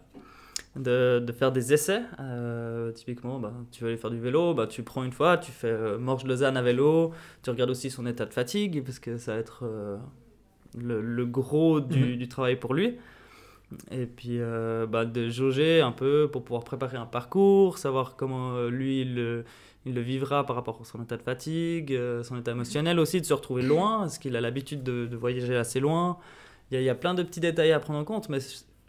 De, de faire des essais. Euh, typiquement, ben, tu veux aller faire du vélo, ben, tu prends une fois, tu fais euh, Morges-Lausanne à vélo, tu regardes aussi son état de fatigue, parce que ça va être euh, le, le gros du, Mhm. du travail pour lui. Et puis euh, bah, de jauger un peu pour pouvoir préparer un parcours, savoir comment lui il le, il le vivra par rapport à son état de fatigue, son état émotionnel aussi, de se retrouver loin, est-ce qu'il a l'habitude de, de voyager assez loin. Il y, a, il y a plein de petits détails à prendre en compte, mais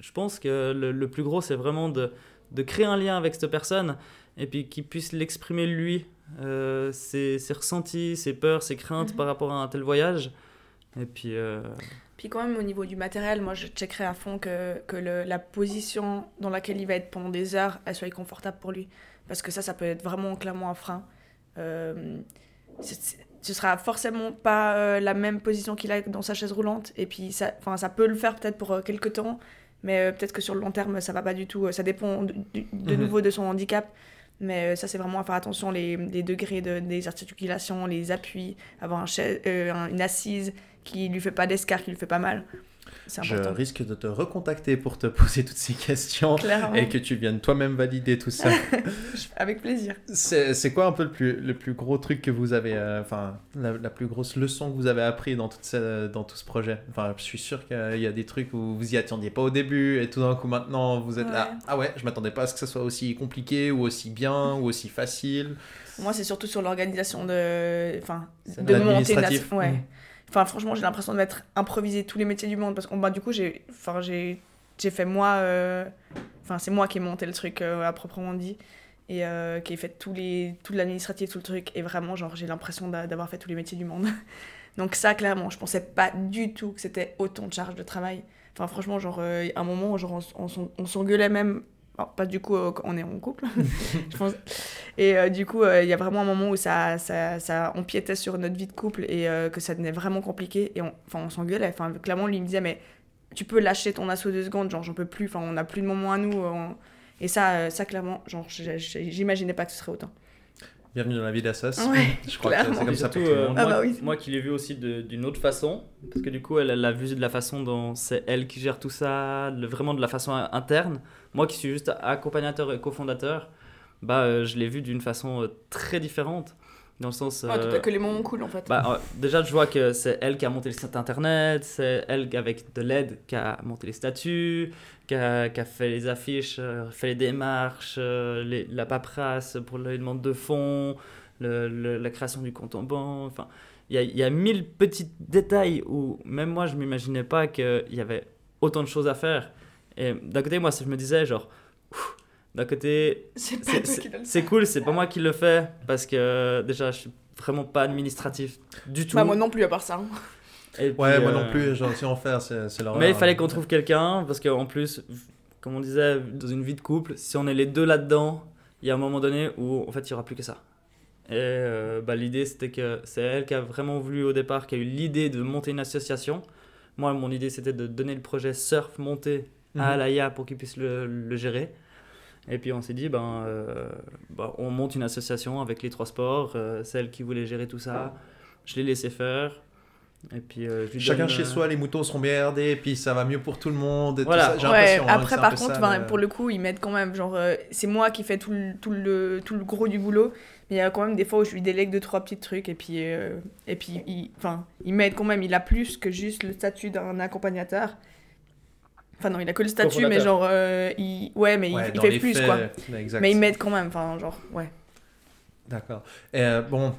je- pense que le, le plus gros c'est vraiment de, de créer un lien avec cette personne et puis qu'il puisse l'exprimer lui, euh, ses, ses ressentis, ses peurs, ses craintes Mhm. par rapport à un tel voyage. Et puis. euh, Puis quand même au niveau du matériel, moi je checkerai à fond que, que le- la position dans laquelle il va être pendant des heures, elle soit confortable pour lui. Parce que ça, ça peut être vraiment clairement un frein. Euh, ce sera forcément pas euh, la même position qu'il a dans sa chaise roulante. Et puis ça, ça peut le faire peut-être pour euh, quelques temps, mais euh, peut-être que sur le long terme, ça va pas du tout. Euh, Ça dépend de, Mhm. nouveau de son handicap. Mais euh, ça, c'est vraiment à faire attention, les, les degrés de, des articulations, les appuis, avoir un- une assise qui lui fait pas d'escar, qui lui fait pas mal. Je risque de te recontacter pour te poser toutes ces questions Clairement. et que tu viennes toi-même valider tout ça. Avec plaisir. c'est quoi un peu le plus, le plus gros truc que vous avez, euh, enfin, la, la plus grosse leçon que vous avez appris dans, toute ce- dans tout ce projet? Enfin, je suis sûr qu'il y a des trucs où vous y attendiez pas au début et tout d'un coup maintenant vous êtes là. Ah ouais, je m'attendais pas à ce que ça soit aussi compliqué ou aussi bien ou aussi facile. Moi, c'est surtout sur l'organisation de. Enfin, de Ouais. Mm. Enfin, franchement, j'ai l'impression de m'être improvisé tous les métiers du monde. Parce que bah, du coup, j'ai enfin, j'ai fait moi. euh, Enfin, c'est moi qui ai monté le truc euh, à proprement dit. Et euh, qui ai fait tous les, tout l'administratif, tout le truc. Et vraiment, genre, j'ai l'impression d'a- d'avoir fait tous les métiers du monde. Donc, ça, clairement, je pensais pas du tout que c'était autant de charge de travail. Enfin, franchement, genre, à un moment, genre, on, on on s'engueulait même. Pas du coup, euh, on est en couple, je pense. Et euh, du coup, euh, il y a vraiment un moment où ça, ça, ça empiétait sur notre vie de couple et que ça devenait vraiment compliqué. Et on, on s'engueulait. Enfin, clairement, lui me disait, mais tu peux lâcher ton assaut deux secondes, genre, j'en peux plus. Enfin, on n'a plus de moments à nous. Et ça, ça, clairement, genre, j'imaginais pas que ce serait autant. Bienvenue dans la vie d'Assos. Ouais, je crois que c'est comme ça pour tout le euh, monde. Ah moi, bah oui. moi qui l'ai vu aussi d'une autre façon, parce que du coup, elle l'a vu de la façon dont c'est elle qui gère tout ça, le- vraiment de la façon in- interne. Moi qui suis juste accompagnateur et cofondateur, bah, euh, je l'ai vu d'une façon euh, très différente. Dans le sens. Ouais, euh, t'as que les moments cool, en fait. bah, euh, déjà, je vois que c'est elle qui a monté le site internet, c'est elle avec de l'aide qui a monté les statuts, qui a, qui a fait les affiches, euh, fait les démarches, euh, les- la paperasse pour les demandes de fonds, le- le- la création du compte en banque. Enfin, il y a, y a mille petits détails où même moi, je m'imaginais pas qu'il y avait autant de choses à faire. Et d'un côté, moi, je me disais, genre, ouf, d'un côté, C'est cool, c'est pas moi qui le fais parce que déjà, je suis vraiment pas administratif du tout. Bah, moi non plus, à part ça. hein. Et puis, Ouais, moi euh, non plus, j'en suis en faire, c'est c'est l'horreur. Mais il fallait qu'on trouve quelqu'un parce qu'en plus, comme on disait, dans une vie de couple, si on est les deux là-dedans, il y a un moment donné où en fait il y aura plus que ça. Et euh, bah, l'idée c'était que c'est elle qui a vraiment voulu au départ, qui a eu l'idée de monter une association. Moi, mon idée c'était de donner le projet Surf monté à Mhm. Alaya pour qu'il puisse le, le gérer. Et puis on s'est dit, ben, euh, bah, on monte une association avec les trois sports, euh, celle qui voulait gérer tout ça. Je l'ai laissé faire. Et puis, euh, je lui Chacun donne, chez euh, soi, les moutons seront bien herdés, et puis ça va mieux pour tout le monde. Et Voilà. tout ça. J'ai Ouais, l'impression, hein, après, par contre, ça, enfin, le- pour le coup, ils m'aident quand même. Genre, euh, c'est moi qui fais tout le, tout, le, tout le gros du boulot. Mais il y a quand même des fois où je lui délègue deux, trois petits trucs. Et puis, euh, et puis il, enfin, il m'aide quand même. Il a plus que juste le statut d'un accompagnateur. Enfin, non, il a que le statut, mais genre, euh, il... ouais, mais il- Ouais, il, dans fait plus, faits, quoi. exact. Mais il m'aide quand même. Enfin, genre, ouais. D'accord. Et, euh, bon,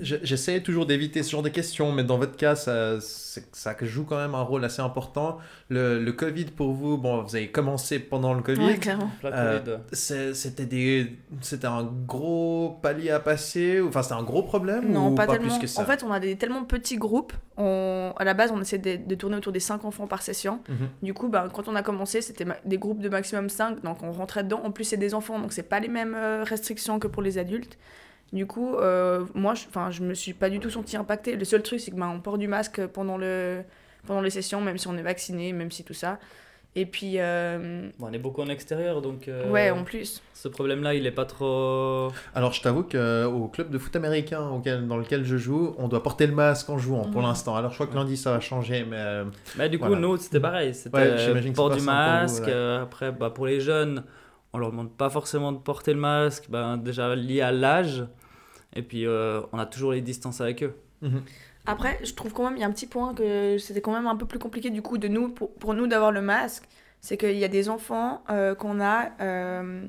j'essaie toujours d'éviter ce genre de questions, mais dans votre cas, ça, ça joue quand même un rôle assez important. Le, le Covid pour vous, bon, vous avez commencé pendant le Covid. Ouais, clairement. la Euh, C'était des, c'était un gros palier à passer, ou- enfin c'était un gros problème Non, ou pas, pas, tellement. plus que ça? En fait, on a des tellement petits groupes. On... À la base, on essaie de, de tourner autour des 5 enfants par session. Mhm. Du coup, ben, quand on a commencé, c'était des groupes de maximum 5, donc on rentrait dedans. En plus, c'est des enfants, donc c'est pas les mêmes euh, restrictions que pour les adultes. Du coup, euh, moi, je, je me suis pas du tout senti impactée. Le seul truc, c'est que ben, on porte du masque pendant, le, pendant les sessions, même si on est vacciné, même si tout ça. Et puis, euh, Bon, on est beaucoup en extérieur, donc euh, ouais, en plus. ce problème-là, il est pas trop. Alors je t'avoue qu'au club de foot américain auquel, dans lequel je joue, on doit porter le masque en jouant pour Mhm. l'instant. Alors je crois que lundi ça va changer, mais euh, Mais du coup, Voilà. nous, c'était pareil. Ouais, C'était que port du vous, masque. ouais. euh, Après, bah, pour les jeunes, on leur demande pas forcément de porter le masque, ben, déjà lié à l'âge. Et puis, euh, on a toujours les distances avec eux. mhm. Après, je trouve quand même, il y a un petit point que c'était quand même un peu plus compliqué du coup de nous, pour, pour nous d'avoir le masque. C'est qu'il y a des enfants euh, qu'on a, euh,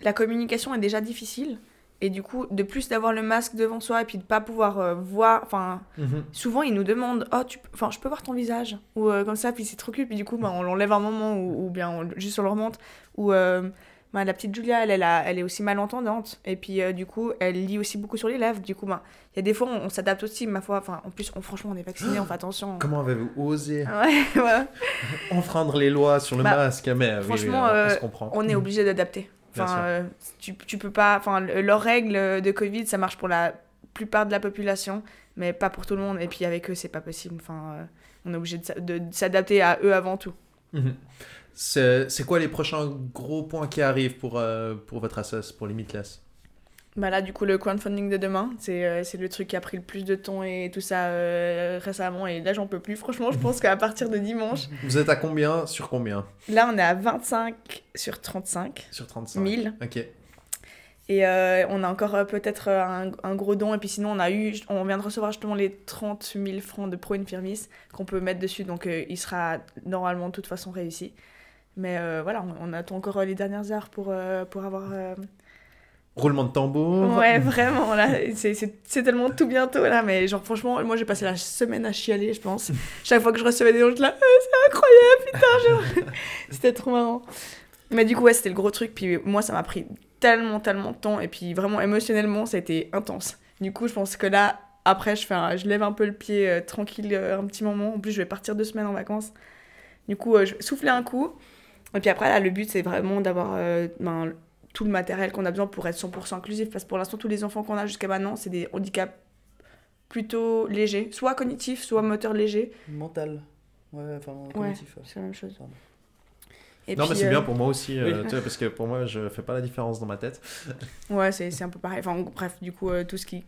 la communication est déjà difficile. Et du coup, de plus d'avoir le masque devant soi et puis de pas pouvoir euh, voir, enfin, Mhm. souvent ils nous demandent, oh, tu, enfin, je peux voir ton visage? Ou euh, comme ça, puis c'est trop cute. Puis du coup, bah, on l'enlève un moment ou, ou bien on- juste on le remonte. Ou euh, bah, la petite Julia, elle, elle, a- elle est aussi malentendante et puis euh, du coup, elle lit aussi beaucoup sur les lèvres. Du coup, bah, il y a des fois, on, on s'adapte aussi, ma foi. Enfin, en plus, on, franchement, on est vacciné, on fait attention. Comment avez-vous osé Ouais, enfreindre les lois sur le Bah, masque Mais euh, oui, oui, franchement, on, euh, se comprend. on est obligé d'adapter. Enfin, euh, tu, tu peux pas. Enfin, le- leurs règles de Covid, ça marche pour la plupart de la population, mais pas pour tout le monde. Et puis avec eux, c'est pas possible. Enfin, on est obligé de, s'a- de- de s'adapter à eux avant tout. Mhm. C'est c'est quoi les prochains gros points qui arrivent pour, euh, pour votre assos, pour Limitless? Bah là, du coup, le crowdfunding de demain, c'est euh, c'est le truc qui a pris le plus de temps et tout ça euh, récemment. Et là, j'en peux plus. Franchement, je pense qu'à partir de dimanche, Vous êtes à combien Sur combien? là, on est à 25 sur 35 Sur 35 000. Ok. Et euh, on a encore peut-être un, un gros don. Et puis sinon, on a eu, on vient de recevoir justement les 30 000 francs de Pro Infirmis qu'on peut mettre dessus. Donc il sera normalement de toute façon réussi. Mais euh, voilà, on, on attend encore les dernières heures pour, euh, pour avoir. euh, Roulement de tambour. Ouais, vraiment, là, c'est- tellement tout bientôt, là, mais genre, franchement, moi, j'ai passé la semaine à chialer, je pense. Chaque fois que je recevais des gens, je là, Ah, c'est incroyable, putain, genre. C'était trop marrant. Mais du coup, ouais, c'était le gros truc, puis moi, ça m'a pris tellement, tellement de temps, et puis vraiment, émotionnellement, ça a été intense. Du coup, je pense que là, après, je, fais un- je lève un peu le pied euh, tranquille un petit moment. En plus, je vais partir deux semaines en vacances. Du coup, je vais souffler un coup. Et puis après, là, le but, c'est vraiment d'avoir euh, ben, tout le matériel qu'on a besoin pour être 100% inclusif. Parce que pour l'instant, tous les enfants qu'on a jusqu'à maintenant, c'est des handicaps plutôt légers. Soit cognitifs, soit moteurs légers. Mental. Ouais, enfin, cognitif, C'est la même chose. Pardon. Et non, mais c'est euh, bien pour moi aussi, euh, Oui. tu vois, parce que pour moi, je fais pas la différence dans ma tête. Ouais, c'est c'est un peu pareil. Enfin, en- bref, du coup, euh, tout ce qui...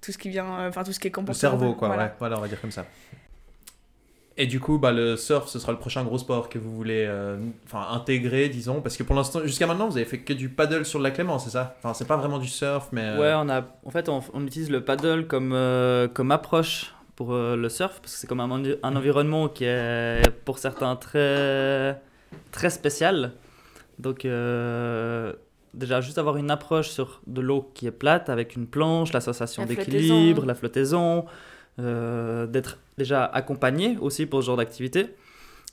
Tout ce qui vient, euh, enfin tout ce qui est Le comportement. cerveau, quoi, voilà. ouais. Voilà, on va dire comme ça. Et du coup, bah, le surf, ce sera le prochain gros sport que vous voulez euh, enfin, intégrer, disons. Parce que pour l'instant, jusqu'à maintenant, vous avez fait que du paddle sur le lac Léman, c'est ça? Enfin, c'est pas vraiment du surf, mais. euh, Ouais, on a, en fait, on, on utilise le paddle comme, euh, comme approche pour euh, le surf, parce que c'est comme un, un environnement qui est pour certains très, très spécial. Donc, euh, déjà, juste avoir une approche sur de l'eau qui est plate, avec une planche, la sensation La d'équilibre, la flottaison, d'être déjà accompagné aussi pour ce genre d'activité.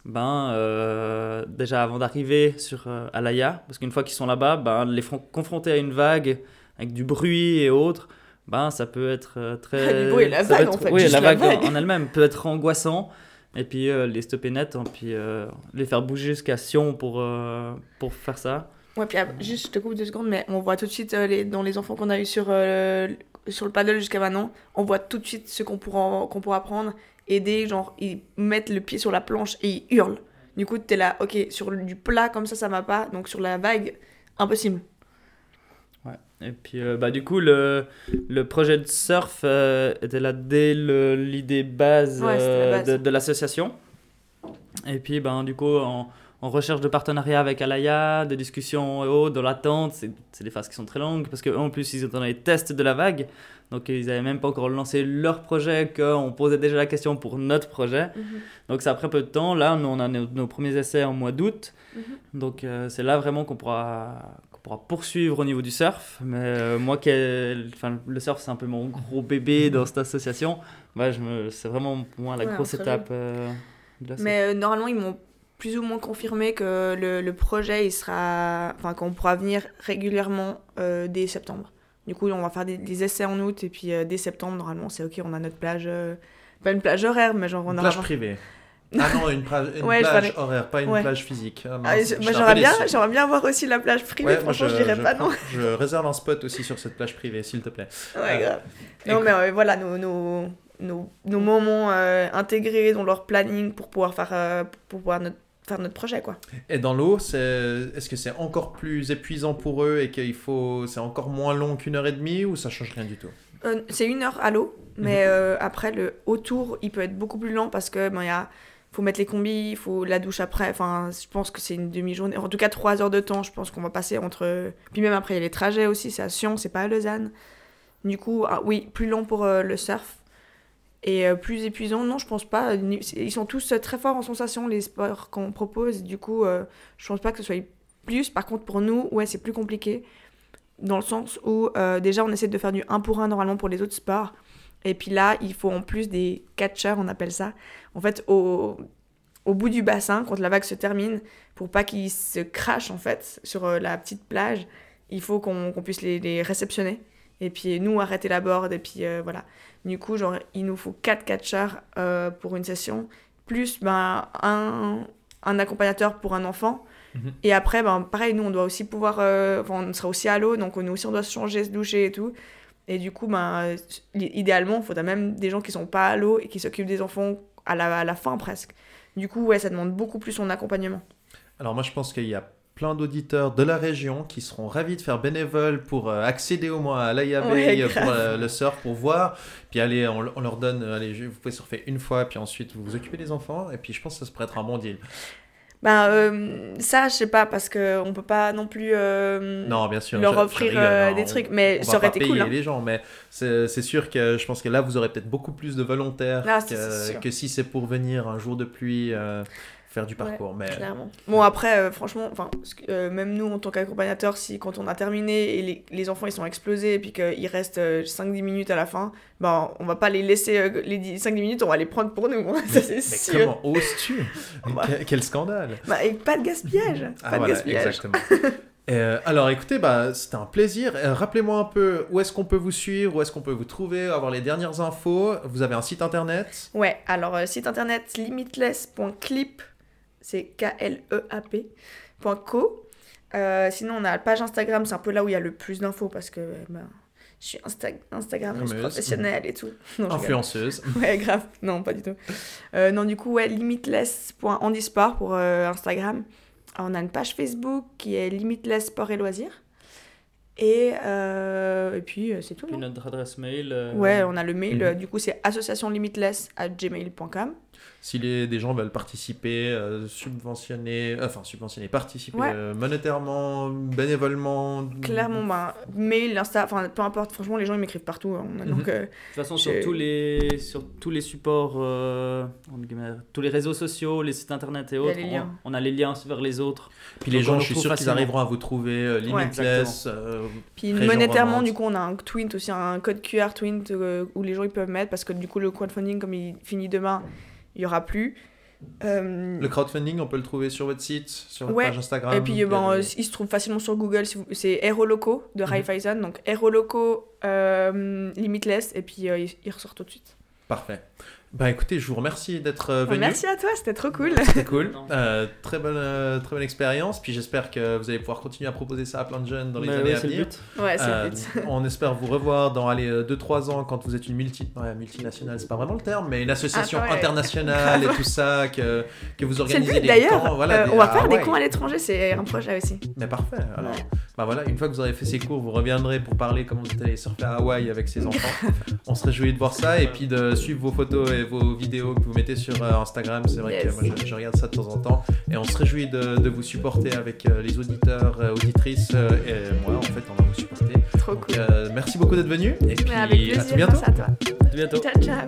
ben, euh, déjà avant d'arriver sur euh, Alaya, parce qu'une fois qu'ils sont là-bas, ben, les fron- confronter à une vague avec du bruit et autres, ben, ça peut être euh, très. Du bruit, la vague, être- en fait, Oui, la la vague, en elle-même peut être angoissant. Et puis euh, les stopper net, hein, puis euh, les faire bouger jusqu'à Sion pour, euh, pour faire ça. Ouais, puis ah, juste, je te coupe deux secondes, mais on voit tout de suite euh, les, dans les enfants qu'on a eu sur, euh, sur le paddle jusqu'à maintenant, on voit tout de suite ce qu'on pourra, qu'on pourra prendre, aider, genre, ils mettent le pied sur la planche et ils hurlent. Du coup, t'es là, ok, sur du plat comme ça, ça va pas, donc sur la vague, impossible. Et puis, euh, bah, du coup, le, le projet de surf euh, était là dès l'idée base, Ouais, la euh, base. de, de l'association. Et puis, ben, du coup, en, en recherche de partenariat avec Alaya, de discussions et autres, dans l'attente, c'est des phases qui sont très longues parce qu'en plus, ils étaient dans les tests de la vague. Donc, ils n'avaient même pas encore lancé leur projet, qu'on posait déjà la question pour notre projet. Donc, ça a pris un peu de temps. Là, nous, on a nos, nos premiers essais en mois d'août. Donc, euh, c'est là vraiment qu'on pourra, pourra poursuivre au niveau du surf. Mais euh, moi, qui enfin, le surf, c'est un peu mon gros bébé dans cette association. Me, c'est vraiment pour moi la Ouais, grosse étape euh, de la Mais normalement, ils m'ont plus ou moins confirmé que le, le projet, il sera. Enfin, qu'on pourra venir régulièrement euh, dès septembre. Du coup, on va faire des, des essais en août, et puis euh, dès septembre, normalement, c'est ok, on a notre plage. euh, Pas une plage horaire, mais genre, on Une plage privée. Ah non, une, plage- une Ouais, je plage horaire, pas une Ouais. plage physique. Ah, Ah, je- j'aimerais bien, j'aimerais bien voir aussi la plage privée. Ouais, Franchement, je, dirais pas prends- non. je réserve un spot aussi sur cette plage privée, s'il te plaît. Ouais, Euh, grave. Non, mais euh, voilà, nos, nos, nos, nos moments euh, intégrés dans leur planning pour pouvoir faire, pour pouvoir notre- faire notre projet, quoi. Et dans l'eau, c'est... est-ce que c'est encore plus épuisant pour eux et qu'il faut, c'est encore moins long qu'une heure et demie ou ça change rien du tout? Euh, c'est une heure à l'eau, mais euh, après, le autour, il peut être beaucoup plus lent parce que ben, il y a, faut mettre les combis, il faut la douche après. Enfin, je pense que c'est une demi-journée. En tout cas, trois heures de temps, je pense qu'on va passer entre. Puis même après, il y a les trajets aussi, c'est à Sion, c'est pas à Lausanne. Du coup, ah, oui, plus long pour euh, le surf. Et euh, plus épuisant, non, je pense pas. Ils sont tous euh, très forts en sensation, les sports qu'on propose. Du coup, euh, je pense pas que ce soit plus. Par contre, pour nous, ouais, c'est plus compliqué. Dans le sens où, déjà, on essaie de faire du 1 pour 1 normalement pour les autres sports. Et puis là, il faut en plus des catcheurs, on appelle ça. En fait, au, au bout du bassin, quand la vague se termine, pour pas qu'ils se crachent, en fait, sur la petite plage, il faut qu'on qu'on puisse les, les réceptionner. Et puis nous, arrêter la board. Et puis euh, voilà. Du coup, genre, il nous faut 4 catcheurs euh, pour une session, plus ben, un, un accompagnateur pour un enfant. Mhm. Et après, ben, pareil, nous, on doit aussi pouvoir. euh, enfin, on sera aussi à l'eau, donc nous aussi, on doit se changer, se doucher et tout. Et du coup, ben, idéalement, il faudra même des gens qui sont pas à l'eau et qui s'occupent des enfants à la, à la fin presque. Du coup, ouais, ça demande beaucoup plus son accompagnement. Alors moi je pense qu'il y a plein d'auditeurs de la région qui seront ravis de faire bénévole pour euh, accéder au moins à l'IAB Ouais, euh, pour euh, le surf, pour voir. Puis allez, on, on leur donne, allez, vous pouvez surfer une fois, puis ensuite vous vous occupez des enfants. Et puis je pense que ça se pourrait être un bon deal. Ben, euh, ça, je sais pas, parce qu'on peut pas non plus euh, Non, bien sûr. leur je- je offrir rigole, euh, hein, des on- trucs, mais on ça aurait été cool. payer hein. les gens, mais c'est sûr que je pense que là vous aurez peut-être beaucoup plus de volontaires Ah, que, si c'est pour venir un jour de pluie faire du parcours. mais Clairement. Bon, après, euh, franchement, euh, même nous, en tant qu'accompagnateur, si quand on a terminé et les, les enfants ils sont explosés et puis qu'il reste euh, 5-10 minutes à la fin, ben, on va pas les laisser euh, les 10 5-10 minutes, on va les prendre pour nous. hein, ça, mais sûr. comment oses-tu? Quel, quel scandale Bah, et pas de gaspillage. Ah, pas de voilà, gaspillage. exactement. Euh, alors écoutez, bah, c'était un plaisir. Euh, Rappelez-moi un peu où est-ce qu'on peut vous suivre, où est-ce qu'on peut vous trouver, avoir les dernières infos. Vous avez un site internet? Ouais, alors euh, site internet limitless.clip, c'est K-L-E-A-P, point .co. Euh, sinon, on a la page Instagram, c'est un peu là où il y a le plus d'infos parce que ben, je suis Insta Instagrammeuse professionnelle et tout. Non. Influenceuse. Ouais, grave. Non, pas du tout. Euh, non, du coup, ouais, limitless.handisport pour euh, Instagram. On a une page Facebook qui est Limitless Sport et Loisirs. Et, euh, et puis, c'est tout. Puis non notre adresse mail. euh, Ouais, on a le mail. Mhm. Du coup, c'est associationlimitless à gmail.com. Si les, des gens veulent participer, euh, subventionner, enfin subventionner, participer Ouais. euh, monétairement, bénévolement. Clairement, ben, mail, Insta, enfin, peu importe. Franchement, les gens, ils m'écrivent partout. hein. Donc, Mhm. euh, De toute façon, sur tous les, sur tous les supports, euh, tous les réseaux sociaux, les sites internet et autres, les on, liens. on a les liens vers les autres. Puis les Donc, gens, je suis sûr qu'ils arriveront à vous trouver euh, limitless. euh, Puis monétairement, du coup, on a un twint aussi, un code QR twint euh, où les gens ils peuvent mettre parce que du coup, le crowdfunding, comme il finit demain, il y aura plus. Euh, Le crowdfunding, on peut le trouver sur votre site, sur votre Ouais. page Instagram. Et puis, des- euh, il se trouve facilement sur Google. si vous- C'est Aero Loco de Mhm. Raiffeisen. Donc, Aero Loco euh, Limitless. Et puis, euh, il ressort tout de suite. Parfait. Bah écoutez, je vous remercie d'être euh, venu. Merci à toi, c'était trop cool. C'était cool. Euh, très, bonne, euh, très bonne expérience. Puis j'espère que vous allez pouvoir continuer à proposer ça à plein de jeunes dans les Bah années ouais, à c'est le venir. but. Ouais, c'est Euh, le but. on espère vous revoir dans 2-3 ans quand vous êtes une multi... ouais, multinationale, c'est pas vraiment le terme, mais une association Ah, ouais. internationale et tout ça, que, que vous C'est le organisez but des d'ailleurs. voilà, Euh, des- on va ah, faire des ouais. cours à l'étranger, c'est un projet aussi. Mais parfait. Alors, Ouais. bah voilà, une fois que vous aurez fait ces cours, vous reviendrez pour parler comment vous êtes allé surfer à Hawaï avec ses enfants. on se réjouit de voir ça et puis de suivre vos photos et vos vidéos que vous mettez sur euh, Instagram. C'est vrai Yes. que moi je, je regarde ça de temps en temps et on se réjouit de, de vous supporter avec euh, les auditeurs, euh, auditrices et moi en fait on va vous supporter. Trop Donc, cool. euh, merci beaucoup d'être venu et puis à tout bientôt. merci à toi. À bientôt. Ciao, ciao.